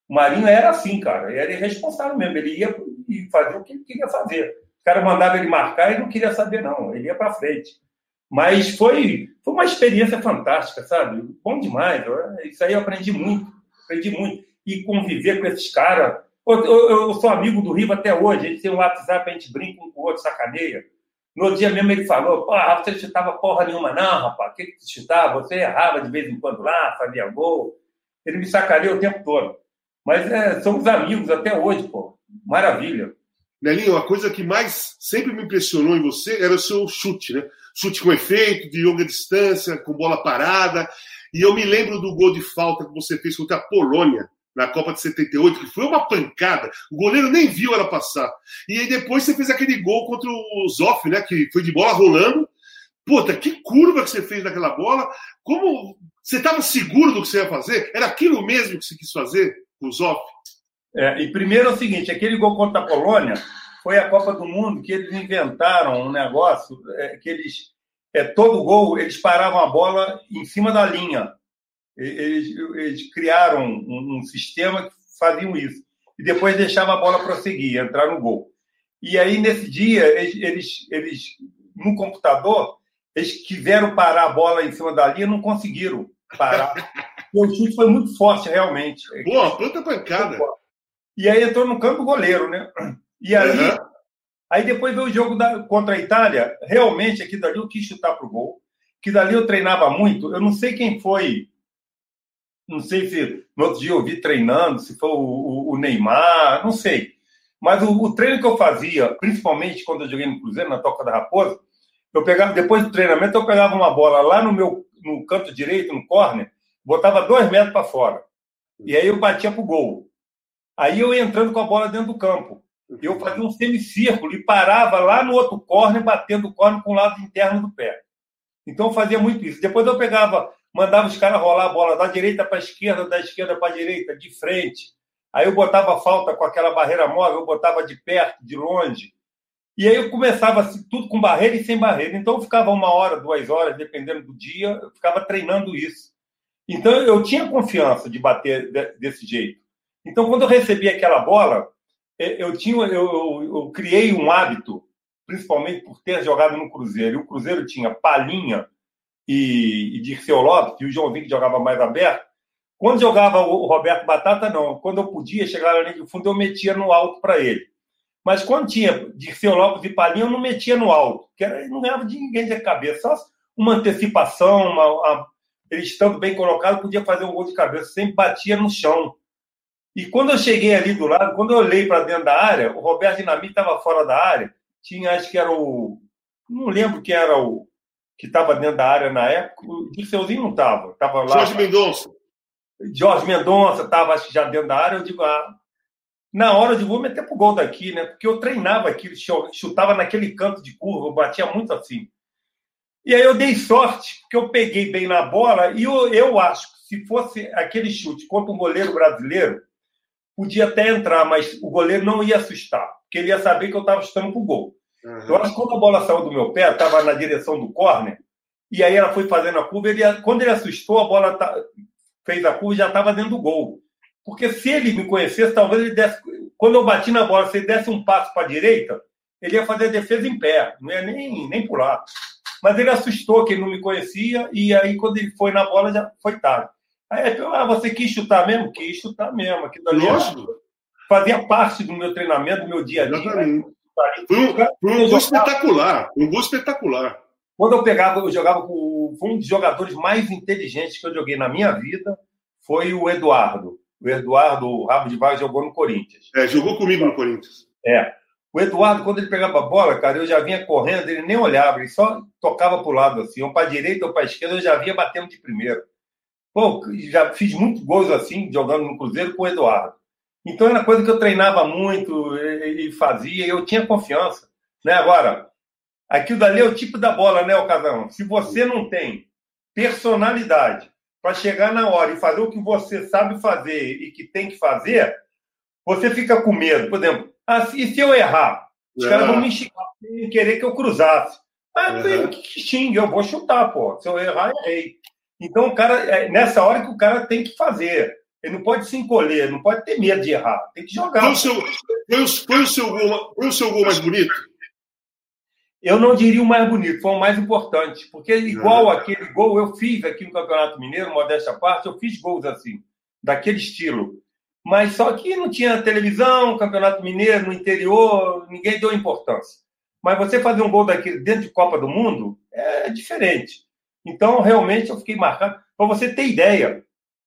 Speaker 2: O Marinho era assim, cara, ele era irresponsável mesmo, ele ia e fazia o que ele queria fazer. Cara mandava ele marcar e não queria saber, não, ele ia para frente. Mas foi, foi uma experiência fantástica, sabe? Bom demais, isso aí eu aprendi muito, aprendi muito e conviver com esses caras. Eu, eu, eu, sou amigo do Riva até hoje, gente tem um WhatsApp, a gente brinca um com o outro, sacaneia. No dia mesmo ele falou, pô, você chutava porra nenhuma não, rapaz, o que que chutava? Você errava de vez em quando lá, fazia gol. Ele me sacaneia o tempo todo. Mas é, somos amigos até hoje, pô. Maravilha.
Speaker 1: Nelinho, a coisa que mais sempre me impressionou em você era o seu chute, né? Chute com efeito, de longa distância, com bola parada. E eu me lembro do gol de falta que você fez contra a Polônia, na Copa de 78, que foi uma pancada. O goleiro nem viu ela passar. E aí depois você fez aquele gol contra o Zoff, né? Que foi de bola rolando. Puta, que curva que você fez naquela bola. Como você estava seguro do que você ia fazer? Era aquilo mesmo que você quis fazer com o Zoff?
Speaker 2: É, e primeiro é o seguinte: aquele gol contra a Polônia foi a Copa do Mundo que eles inventaram um negócio é, que eles. É, todo gol, eles paravam a bola em cima da linha eles, eles criaram um, um, sistema que faziam isso. E depois deixava a bola prosseguir, entrar no gol. E aí, nesse dia, eles, eles, eles no computador, eles quiseram parar a bola em cima da linha, não conseguiram parar. [LAUGHS] o chute foi muito forte, realmente.
Speaker 1: Boa, planta pancada.
Speaker 2: E aí entrou no campo goleiro, né? E aí, uhum. aí depois veio o jogo da, contra a Itália. Realmente, aqui dali eu quis chutar para o gol. Que dali eu treinava muito. Eu não sei quem foi não sei se no outro dia eu vi treinando, se foi o, o, Neymar, não sei. Mas o, o, treino que eu fazia, principalmente quando eu joguei no Cruzeiro, na Toca da Raposa, eu pegava, depois do treinamento, eu pegava uma bola lá no meu no canto direito, no corner, botava dois metros para fora. E aí eu batia pro gol. Aí eu ia entrando com a bola dentro do campo. Eu fazia um semicírculo e parava lá no outro corner, batendo o corner com o lado interno do pé. Então eu fazia muito isso. Depois eu pegava, mandava os caras rolar a bola da direita para a esquerda, da esquerda para a direita, de frente. Aí eu botava falta com aquela barreira móvel, eu botava de perto, de longe. E aí eu começava assim, tudo com barreira e sem barreira. Então eu ficava uma hora, duas horas, dependendo do dia, eu ficava treinando isso. Então eu tinha confiança de bater desse jeito. Então quando eu recebi aquela bola, eu tinha, eu, eu, eu criei um hábito, principalmente por ter jogado no Cruzeiro. E o Cruzeiro tinha Palinha e, e Dirceu Lopes, e o Joãozinho que jogava mais aberto. Quando jogava o Roberto Batata, não. Quando eu podia chegar na linha fundo, eu metia no alto para ele. Mas quando tinha Dirceu Lopes e Palinha, eu não metia no alto, porque não ganhava de ninguém de cabeça. Só uma antecipação, uma, uma, ele estando bem colocado, podia fazer um gol de cabeça, sempre batia no chão. E quando eu cheguei ali do lado, quando eu olhei para dentro da área, o Roberto Dinamite estava fora da área, tinha, acho que era o. Não lembro quem era o que estava dentro da área na época, o Dirceuzinho não estava, estava lá.
Speaker 1: Jorge Mendonça.
Speaker 2: Jorge Mendonça estava, acho que já dentro da área, eu digo, ah, na hora de vou meter pro gol daqui, né? Porque eu treinava aquilo, chutava naquele canto de curva, eu batia muito assim. E aí eu dei sorte, porque eu peguei bem na bola, e eu, eu acho que se fosse aquele chute contra um goleiro brasileiro, podia até entrar, mas o goleiro não ia assustar, porque ele ia saber que eu estava chutando pro gol. Uhum. Eu acho que quando a bola saiu do meu pé, estava na direção do córner, e aí ela foi fazendo a curva, ele, quando ele assustou, a bola tá, fez a curva e já estava dentro do gol. Porque se ele me conhecesse, talvez ele desse. Quando eu bati na bola, se ele desse um passo para a direita, ele ia fazer a defesa em pé, não ia nem, nem pular. Mas ele assustou que ele não me conhecia, e aí quando ele foi na bola, já foi tarde. Aí ele ah, você quis chutar mesmo? Quis chutar mesmo. Aquilo ali Lógico. Fazia parte do meu treinamento, do meu dia a dia. Exatamente.
Speaker 1: Foi um, foi um gol espetacular. Um gol espetacular.
Speaker 2: Quando eu pegava, eu jogava com um dos jogadores mais inteligentes que eu joguei na minha vida, foi o Eduardo. O Eduardo Rabo de Vaga jogou no Corinthians.
Speaker 1: É, jogou comigo no Corinthians.
Speaker 2: É. O Eduardo, quando ele pegava a bola, cara, eu já vinha correndo, ele nem olhava, ele só tocava para o lado assim, ou para a direita ou para a esquerda, eu já vinha batendo de primeiro. Pô, já fiz muitos gols assim, jogando no Cruzeiro com o Eduardo. Então era coisa que eu treinava muito e fazia, e eu tinha confiança. Né? Agora, aquilo dali é o tipo da bola, né, Ocasão? Se você não tem personalidade para chegar na hora e fazer o que você sabe fazer e que tem que fazer, você fica com medo. Por exemplo, ah, e se eu errar? Os caras vão me xingar e querer que eu cruzasse. Ah, uhum. que xingue, eu vou chutar, pô. Se eu errar, errei. Então, o cara, é nessa hora que o cara tem que fazer. Ele não pode se encolher, não pode ter medo de errar. Tem que jogar.
Speaker 1: Foi o seu, foi o, foi o seu, gol, foi o seu gol mais bonito?
Speaker 2: Eu não diria o mais bonito, foi o mais importante. Porque, igual uhum. aquele gol, eu fiz aqui no Campeonato Mineiro, modéstia à parte, eu fiz gols assim, daquele estilo. Mas só que não tinha televisão, Campeonato Mineiro, no interior, ninguém deu importância. Mas você fazer um gol daquele dentro de Copa do Mundo é diferente. Então, realmente, eu fiquei marcado. Para você ter ideia,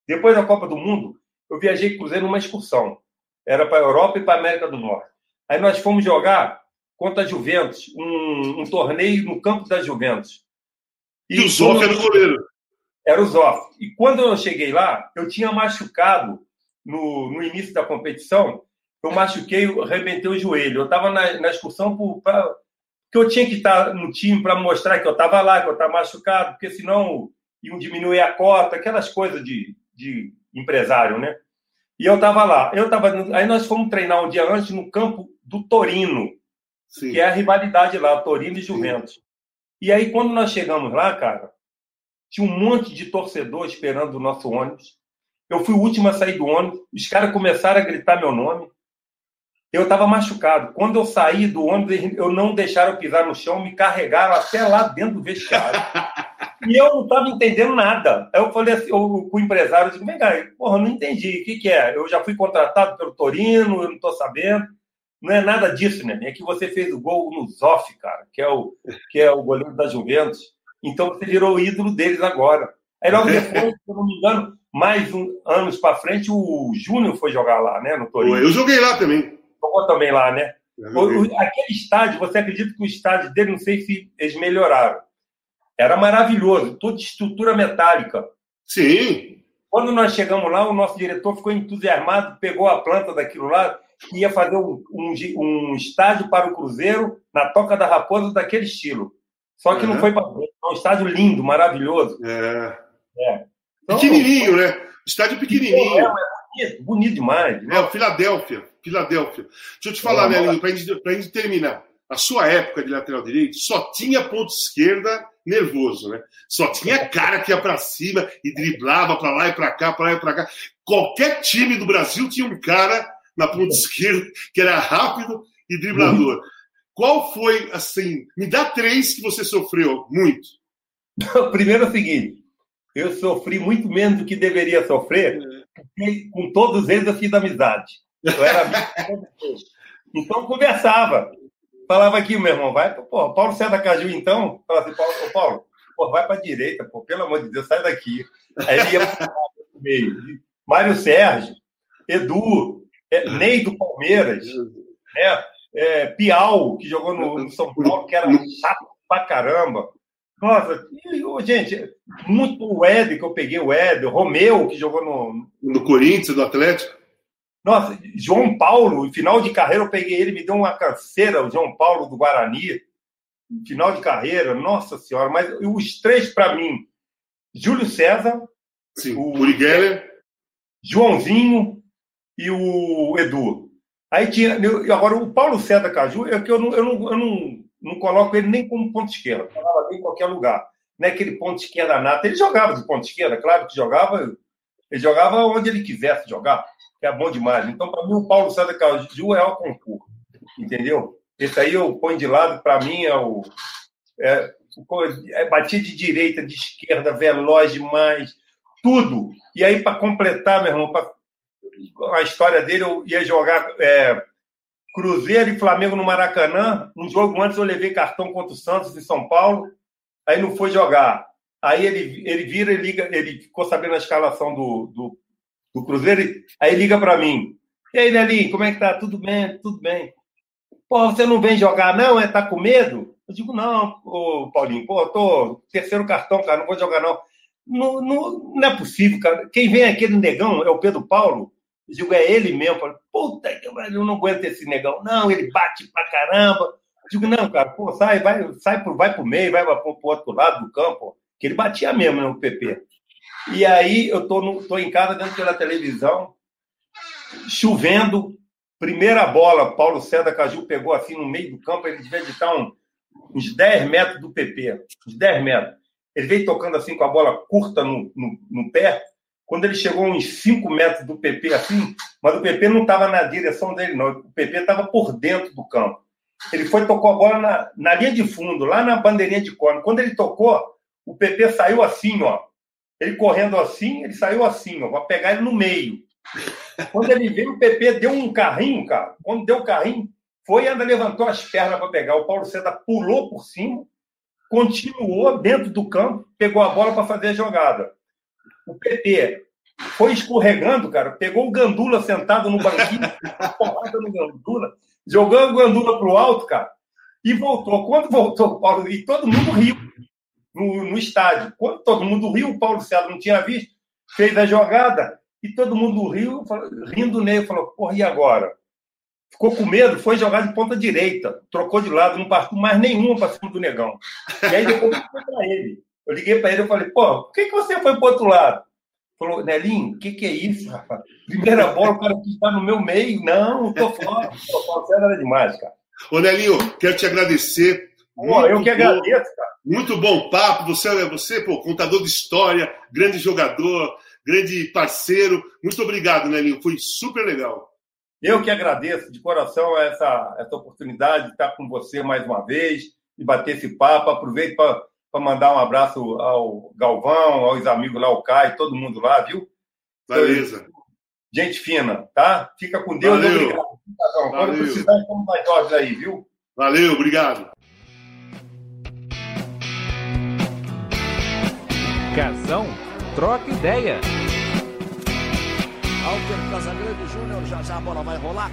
Speaker 2: depois da Copa do Mundo, eu viajei Cruzeiro numa excursão. Era para a Europa e para a América do Norte. Aí nós fomos jogar contra a Juventus, um, um torneio no campo da Juventus.
Speaker 1: E, e o Zoff era o goleiro.
Speaker 2: Era o Zoff. E quando eu cheguei lá, eu tinha machucado no, no início da competição, eu machuquei, arrebentei o joelho. Eu estava na, na excursão para que eu tinha que estar no time para mostrar que eu estava lá, que eu estava machucado, porque senão iam diminuir a cota, aquelas coisas de, de empresário, né? E eu estava lá. Eu tava, aí nós fomos treinar um dia antes no campo do Torino, Sim. que é a rivalidade lá, Torino e Juventus. Sim. E aí, quando nós chegamos lá, cara, tinha um monte de torcedor esperando o nosso ônibus. Eu fui o último a sair do ônibus. Os caras começaram a gritar meu nome. Eu estava machucado. Quando eu saí do ônibus, eu não deixaram eu pisar no chão, me carregaram até lá dentro do vestiário. [LAUGHS] e eu não estava entendendo nada. Aí eu falei assim, eu, com o empresário, eu digo, vem cá, porra, não entendi. O que, que é? Eu já fui contratado pelo Torino, eu não estou sabendo. Não é nada disso, né? É que você fez o gol no Zoff, cara, que é o, que é o goleiro da Juventus. Então você virou o ídolo deles agora. Aí logo [LAUGHS] depois, se eu não me engano, mais um, anos para frente, o Júnior foi jogar lá, né, no Torino.
Speaker 1: Eu joguei lá também.
Speaker 2: Jogou também lá, né? Aquele estádio, você acredita que o estádio dele, não sei se eles melhoraram. Era maravilhoso, toda estrutura metálica.
Speaker 1: Sim.
Speaker 2: Quando nós chegamos lá, o nosso diretor ficou entusiasmado, pegou a planta daquilo lá e ia fazer um, um, um estádio para o Cruzeiro na Toca da Raposa daquele estilo. Só que uhum. não foi para é um estádio lindo, maravilhoso.
Speaker 1: É. é. Então, pequenininho, né? Estádio pequenininho. É,
Speaker 2: bonito, bonito demais.
Speaker 1: É, o Filadélfia. Filadélfia. Deixa eu te falar, é, Nelinho, para a gente terminar. A sua época de lateral direito só tinha ponto esquerda nervoso, né? Só tinha cara que ia para cima e driblava para lá e para cá, para lá e para cá. Qualquer time do Brasil tinha um cara na ponta esquerda que era rápido e driblador. Uhum. Qual foi, assim, me dá três que você sofreu muito. [LAUGHS]
Speaker 2: Primeiro é o seguinte, eu sofri muito menos do que deveria sofrer, porque com todos eles eu fiz amizade. Eu era amigo Então conversava. Falava aqui, meu irmão, vai, pô, Paulo da Caju então. Falava assim, Paulo, Paulo pô, vai para a direita, pô, pelo amor de Deus, sai daqui. Aí ele ia para o meio. Mário Sérgio, Edu, é, Ney do Palmeiras, né? É, Piau, que jogou no, no São Paulo, que era chato pra caramba. Nossa, gente, muito o Ed, que eu peguei o o Romeu, que jogou no.
Speaker 1: No Corinthians, do Atlético.
Speaker 2: Nossa, João Paulo, final de carreira, eu peguei ele, me deu uma canseira, o João Paulo do Guarani. Final de carreira, nossa senhora, mas os três para mim: Júlio César,
Speaker 1: Sim, o Uri Geller,
Speaker 2: Joãozinho e o Edu. Aí tinha. Agora, o Paulo César Caju, é que eu não, eu não, eu não, não coloco ele nem como ponto esquerda, eu falava em qualquer lugar. Não é aquele ponto esquerda nata. Ele jogava de ponto esquerda, claro que jogava. Ele jogava onde ele quisesse jogar, que é bom demais. Então, para mim, o Paulo César Caju é o concurso. Entendeu? Esse aí eu ponho de lado, para mim, é o. É, é batia de direita, de esquerda, veloz demais, tudo. E aí, para completar, meu irmão, para a história dele, eu ia jogar é, Cruzeiro e Flamengo no Maracanã. Um jogo antes eu levei cartão contra o Santos em São Paulo, aí não foi jogar. Aí ele, ele vira e liga, ele ficou sabendo a escalação do, do, do Cruzeiro, aí liga para mim. E aí, Nelinho, como é que tá? Tudo bem, tudo bem. Pô, você não vem jogar, não? É? Tá com medo? Eu digo, não, ô, Paulinho, pô, tô terceiro cartão, cara, não vou jogar, não. Não, não, não é possível, cara. Quem vem aquele negão é o Pedro Paulo. Eu digo, é ele mesmo. Eu falo, puta que eu não aguento esse negão. Não, ele bate pra caramba. Eu digo, não, cara, pô, sai, vai, sai pro, vai pro meio, vai pro, pro outro lado do campo. Que ele batia mesmo no PP. E aí eu tô, no, tô em casa dentro pela televisão, chovendo, primeira bola, Paulo César Caju pegou assim no meio do campo, ele devia estar um, uns 10 metros do PP, uns 10 metros. Ele veio tocando assim com a bola curta no, no, no pé, quando ele chegou uns 5 metros do PP, assim, mas o PP não estava na direção dele, não. O PP estava por dentro do campo. Ele foi tocou a bola na, na linha de fundo, lá na bandeirinha de corno. Quando ele tocou, o PP saiu assim, ó. Ele correndo assim, ele saiu assim, ó, para pegar ele no meio. Quando ele veio, o PP deu um carrinho, cara. Quando deu o carrinho, foi ainda levantou as pernas para pegar. O Paulo César pulou por cima, continuou dentro do campo, pegou a bola para fazer a jogada. O PT foi escorregando, cara, pegou o Gandula sentado no banquinho, [LAUGHS] porrada no Gandula, jogando o Gandula pro alto, cara, e voltou. Quando voltou, Paulo, e todo mundo riu no, no estádio. Quando todo mundo riu, o Paulo César não tinha visto, fez a jogada, e todo mundo riu, rindo nele, falou, porra, e agora? Ficou com medo, foi jogar de ponta direita, trocou de lado, não partiu mais nenhuma para cima do negão. E aí depois eu liguei para ele. Eu liguei para ele e falei, pô, por que, que você foi para outro lado? Falou, Nelinho, o que, que é isso, rapaz? Primeira bola, o cara que está no meu meio. Não, tô fora. Você era demais, cara.
Speaker 1: Ô, Nelinho, quero te agradecer.
Speaker 2: Pô, eu que agradeço, cara.
Speaker 1: Muito bom papo. Você, é você, pô, contador de história, grande jogador, grande parceiro. Muito obrigado, Nelinho. Foi super legal.
Speaker 2: Eu que agradeço de coração essa, essa oportunidade de estar com você mais uma vez, de bater esse papo. Aproveito para mandar um abraço ao Galvão, aos amigos lá, o Caio, todo mundo lá, viu?
Speaker 1: Beleza.
Speaker 2: Gente fina, tá? Fica com Deus.
Speaker 1: Valeu.
Speaker 2: Obrigado. Quando Valeu. precisar, estamos mais aí, viu?
Speaker 1: Valeu, obrigado.
Speaker 3: Casão, troca ideia.
Speaker 4: Alter Casagrande Júnior, já já a bola vai rolar.